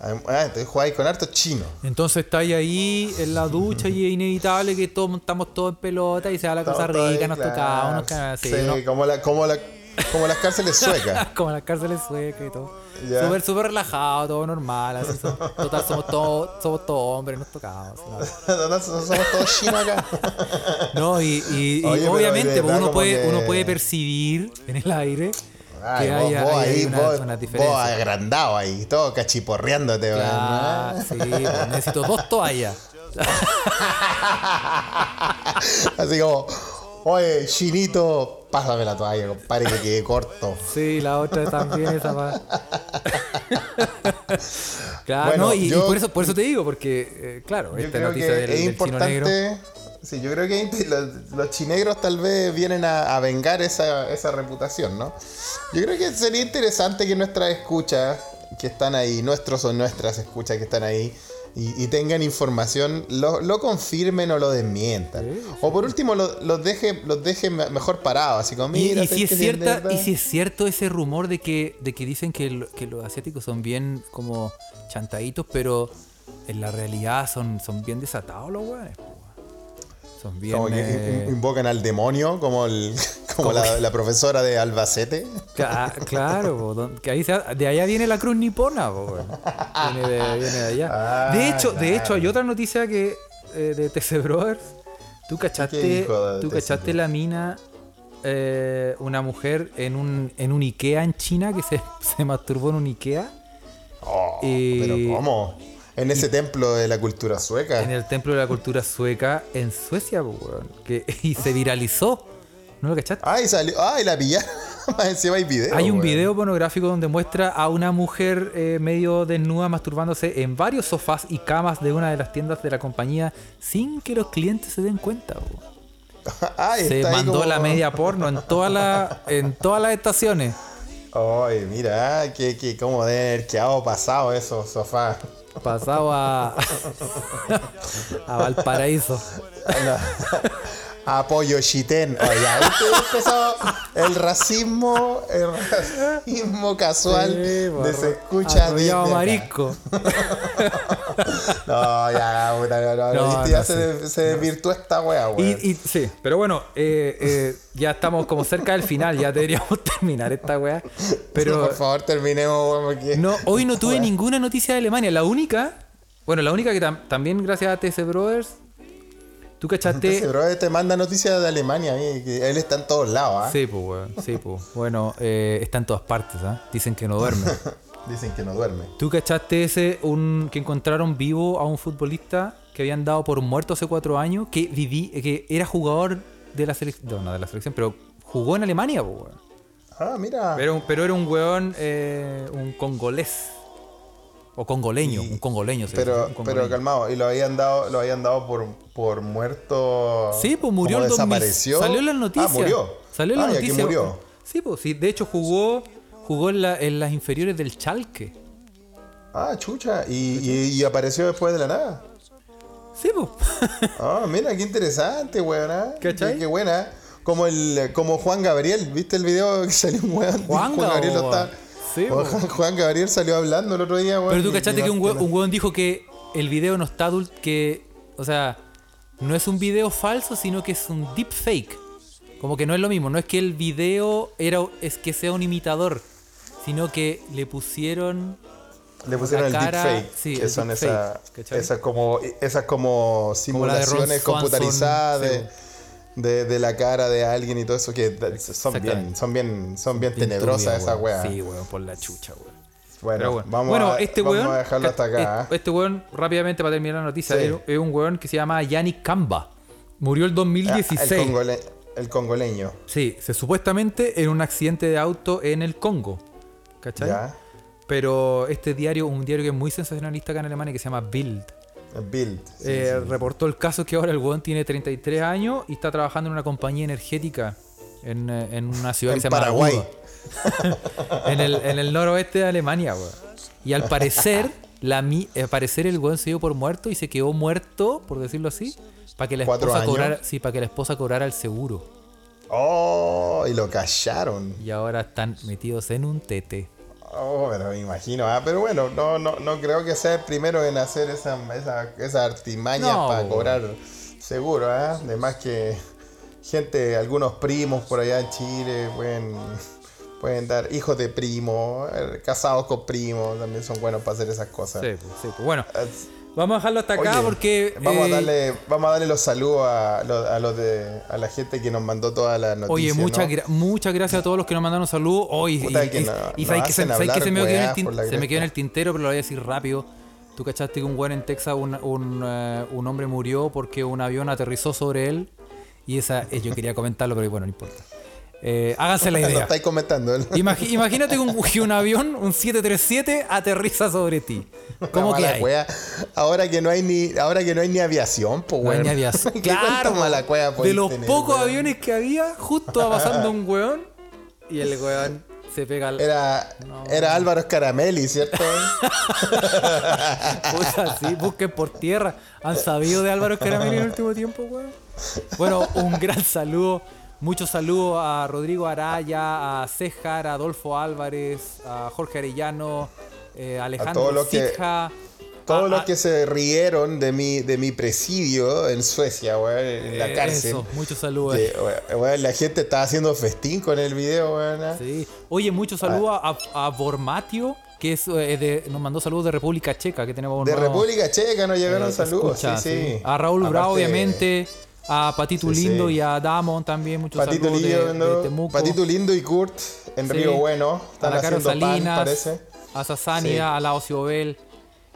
Asiáticos. Ah, entonces jugáis con hartos chinos. Entonces estáis ahí en la ducha y es inevitable que todos estamos todos en pelota y se da la cosa rica, nos tocamos, nos cagamos, sí, Sí, ¿no? como, la, como, la, como las cárceles suecas. Como las cárceles suecas y todo. Súper, súper relajado, todo normal. Así, so- total, somos todos, somos todos hombres, nos tocamos. ¿no? Nosotros somos todos chinos acá. No, y, y- y Oye, pero obviamente pues, verdad uno, puede, que- uno puede percibir en el aire Ay, que vos, haya, vos ahí, una- vos, unas vos agrandado ahí, todo cachiporreándote, ¿no? sí, pues, necesito dos toallas. Así como, oye, chinito, pásame la toalla, compadre, que quede corto. Sí, la otra también, esa más. claro, Bueno, no, y, por eso, por eso te digo, porque, eh, claro, esta noticia del, es del chino negro. Sí, yo creo que los, los chinegros tal vez vienen a, a vengar esa, esa reputación, ¿no? Yo creo que sería interesante que nuestras escuchas que están ahí, nuestros o nuestras escuchas que están ahí, y, y tengan información, lo, lo confirmen o lo desmientan. Sí, O por último, lo- los dejen los dejen me- mejor parados, así como, Y, mira, y ¿sabes si es cierta, verdad". y si es cierto ese rumor de que, de que dicen que, lo- que los asiáticos son bien como chantaditos, pero en la realidad son, son bien desatados los weones. Son bien. Como que eh, invocan al demonio, como, el, como la, la profesora de Albacete. Ca- claro, que ahí se- de allá viene la cruz nipona, po, viene, de, viene de allá. Ah, de hecho, de hecho hay otra noticia que eh, de TC Brothers. Tú cachaste, tú cachaste la mina, eh, una mujer en un, en un Ikea en China que se, se masturbó en un Ikea Oh, pero ¿cómo? En ese templo de la cultura sueca. en el templo de la cultura sueca en Suecia, weón, que, y se viralizó. ¿No lo cachaste? Ay, salió. Ay, la pillaron. Más encima hay video. Hay un weón. video pornográfico donde muestra a una mujer eh, medio desnuda masturbándose en varios sofás y camas de una de las tiendas de la compañía sin que los clientes se den cuenta. Se mandó como- la media porno en, toda la, en todas las estaciones. Ay, mira, que, que cómo debe haber quedado pasado esos sofás. Pasado a, a Valparaíso. Apoyo chitén. Oye, ahí te empezó el racismo, el racismo casual Sí, de se escucha acá. marisco. No, ya, puta, no, no, ya se, sí. se desvirtuó esta wea. Y, y- sí, pero bueno, eh, eh, ya estamos como cerca del final, ya deberíamos terminar esta weá. Pero por favor, terminemos, weón, porque. No, hoy no tuve ninguna noticia de Alemania. La única, bueno, la única que tam- también gracias a TC Brothers, tú cachaste. Bro te manda noticias de Alemania, eh, que él está en todos lados, ¿ah? Sí, pues, weón, sí, pues. Bueno, eh, está en todas partes, ¿ah? Dicen que no duerme. Dicen que no duerme. ¿Tú cachaste ese, un, que encontraron vivo a un futbolista que habían dado por muerto hace cuatro años, que viví, eh, que era jugador de la selección, no, no de la selección, pero jugó en Alemania, pues, weón. Ah, mira. Pero, pero era un weón, eh, un congolés. O congoleño, Y- un congoleño. se dice, Pero, un pero calmado, y lo habían dado, lo habían dado por, por muerto. Sí, pues murió el 2000. desapareció. Salió en las noticias. Ah, murió. Salió las Ah, y aquí noticias. murió. Sí, pues sí. De hecho, jugó, jugó en, la- en las inferiores del Chalque. Ah, chucha. Y, y- y apareció después de la nada. Sí, pues. Ah, mira, qué interesante, weón. ¿ah? ¿Cachai? Qué, qué buena. Como el, como Juan Gabriel, ¿viste el video que salió un weón? Juan Gabriel lo está. Sí, Juan, Juan Gabriel salió hablando el otro día, weón. Pero tú cachaste que no- un no- un hueón dijo que el video no está adult, que, o sea, no es un video falso, sino que es un deep fake. Como que no es lo mismo, no es que el video era, es que sea un imitador, sino que le pusieron Le pusieron el la deepfake, sí, que el son deepfake, esas, como esas como Como simulaciones Swanson, computarizadas sí. De, la cara de alguien y todo eso que son bien, son bien, son bien tenebrosas esas weas. Sí, weón, por la chucha, weón. Bueno, vamos, Bueno, a, este vamos weón, a dejarlo hasta acá. Este, este weón, rápidamente para terminar la noticia, Sí. es, un weón que se llama Yannick Kamba. Murió el ¿eh? 2016. el, congole- el congoleño. Sí, se, supuestamente en un accidente de auto en el Congo. ¿Cachai? Ya. Pero este diario, un diario que es muy sensacionalista acá en Alemania, que se llama Bild, Sí, eh, sí. reportó el caso que ahora el weón tiene 33 años y está trabajando en una compañía energética en, eh, en una ciudad En que se llama Paraguay. En, el, en el noroeste de Alemania, weón. Y al parecer, la, mi- al parecer el weón se dio por muerto y se quedó muerto, por decirlo así, para que la ¿Cuatro esposa cobrara, sí, para que la esposa cobrara el seguro. Oh, y lo callaron. Y ahora están metidos en un tete. Oh, pero me imagino. Ah, pero bueno, no, no, no creo que sea el primero en hacer esa, esa, esa artimaña No, para cobrar seguro, ¿ah? Además que gente, algunos primos por allá en Chile pueden, pueden dar hijos de primos, eh, casados con primos, también son buenos para hacer esas cosas. Sí, pues, sí, pues. Bueno, vamos a dejarlo hasta acá Oye, porque. vamos eh, a darle vamos a darle los saludos a, a los de a la gente que nos mandó todas las noticias Oye, muchas, ¿no? gra- muchas gracias a todos los que nos mandaron saludos. Hoy y, Puta, y- que y- no- y sabes que, se, hacen sabes que hablar se me quedó en el, se me quedó en tintero, pero lo voy a decir rápido. Tú cachaste que un weón en Texas, un, un, eh, un hombre murió porque un avión aterrizó sobre él. Y esa, eh, yo quería comentarlo, pero bueno, no importa. Eh, háganse la Lo idea. estáis comentando. ¿no? Imagi- imagínate que un, que un avión, un 737, aterriza sobre ti. ¿Cómo que hay? cueva. Ahora que no hay ni, ahora que no hay ni aviación, pues No hay ni aviación. ¿Qué Claro, mala cueva de los tener, pocos weón? aviones que había, justo va pasando un weón y el weón se pega al. Era, No. era Álvaro Scaramelli, ¿cierto? Puta, sí, busquen por tierra. ¿Han sabido de Álvaro Escaramelli en el último tiempo, weón? Bueno, un gran saludo. Muchos saludos a Rodrigo Araya, a Céjar, a Adolfo Álvarez, a Jorge Arellano, eh, a Alejandro Sitja, Todos a- los a- que se rieron de mi, de mi presidio en Suecia, weón, en la cárcel. Eso, muchos saludos. Que, weón, weón, la gente estaba haciendo festín con el video, weón. ¿ah? Sí. Oye, muchos saludos a, a Bormatio, que es, eh, de- nos mandó saludos de República Checa, que tenemos De República Checa nos llegaron eh, saludos, escucha, sí, sí. A Raúl Bravo, Aparte, obviamente. A Patito Sí, Lindo sí. y a Damon también, muchos Patito saludos de- de, Lindo, Temuco. Patito Lindo y Kurt en Sí. Río Bueno. a Están la Caro haciendo pan, Salinas, parece. a Sasania, a la Ociobel,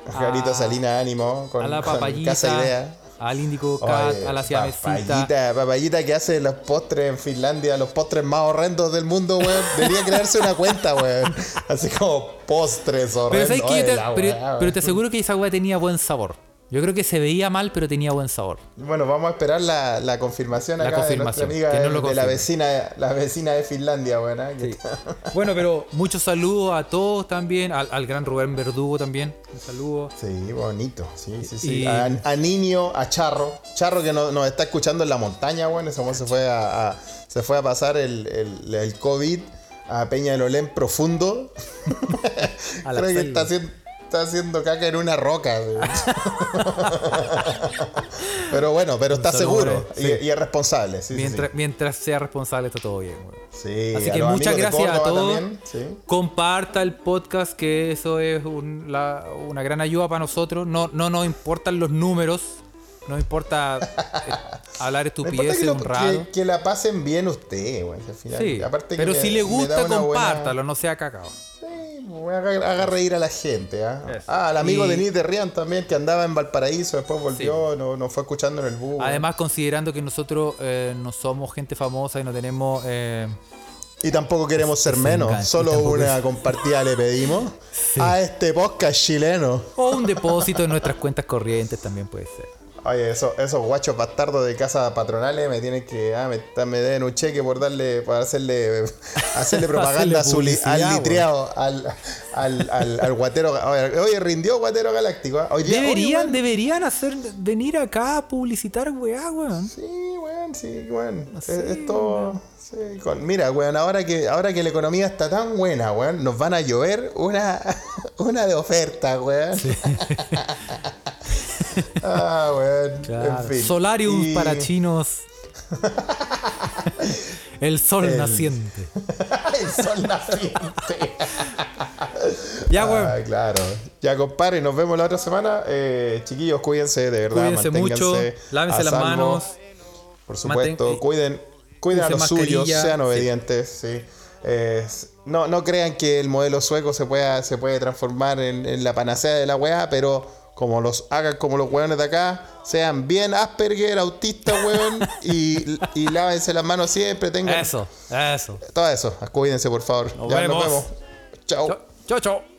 A Jarito a- Salina Ánimo con, a la con Papayita, Casa Idea. al Índico Cat, Oye, a la Siamesita. Papayita, papayita que hace los postres en Finlandia, los postres más horrendos del mundo, weón. Debería crearse una cuenta, weón. Así como postres horrendos. la pero, te aseguro que esa weá tenía buen sabor. Yo creo que se veía mal, pero tenía buen sabor. Bueno, vamos a esperar la, la confirmación La acá confirmación, de nuestra que amiga no lo de la vecina, la vecina de Finlandia. Que- Bueno, pero muchos saludos a todos también, al, al gran Rubén Verdugo también. Un saludo. Sí, bonito. Sí, sí, sí. Y- A, a Niño, a Charro. Charro que no- nos está escuchando en la montaña, weón. Ese se fue a, a- se fue a pasar el, el, el COVID a Peña del Olén profundo. A la Creo que está haciendo, está haciendo caca en una roca. pero bueno, pero está seguro y, sí. y es responsable. Sí, sí, sí. Mientras, mientras sea responsable, está todo bien. Así que muchas gracias a todos. Comparta el podcast, que eso es un- la- una gran ayuda para nosotros. No, no nos importan los números, no importa eh, hablar No estupideces que, lo- un rato. que- que la pasen bien ustedes, güey. al final. Sí, Aparte que pero me- si le gusta, buena- compártalo, no sea cacao. Sí, haga, haga reír a la gente. ¿ah? Ah, al amigo Y- Denis de Rian también, que andaba en Valparaíso, después volvió, no, nos fue escuchando en el bus. Además, considerando que nosotros eh, no somos gente famosa y no tenemos... eh, y tampoco queremos ser menos, solo una es- compartida le pedimos a este podcast chileno. o un depósito en nuestras cuentas corrientes también puede ser. Oye, eso- esos guachos bastardos de casa patronales me tienen que. Ah, me, me den un cheque por darle. por hacerle. hacerle propaganda su publicidad, al litriado. Al, al, al, al guatero. Oye, oye, rindió guatero galáctico. ¿ah? Oye, Deberían, deberían hacer venir acá a publicitar, weá, weón. Sí, weón, sí, weón. Sí, Es- Esto. sí, con- mira, weón, ahora que, ahora que la economía está tan buena, weón, nos van a llover una, una de oferta, weón. ah, weón. Claro. En fin. Solarium Y- para chinos. El sol El- naciente. El sol naciente. Ya, weón. Ah, claro. Ya, compadre, nos vemos la otra semana. Eh, chiquillos, cuídense, de verdad. Cuídense mucho, lávense las manos. Por supuesto, Manten- cuiden, cuiden a los suyos, sean sí. obedientes, sí. Eh, no, no crean que el modelo sueco se pueda, se puede transformar en, en la panacea de la weá, pero como los hagan como los weones de acá, sean bien Asperger, autistas, weón, y, y lávense las manos siempre, tengan Eso, eso. todo eso. Cuídense, por favor. Nos ya vemos. nos vemos. Chao, chao. chao.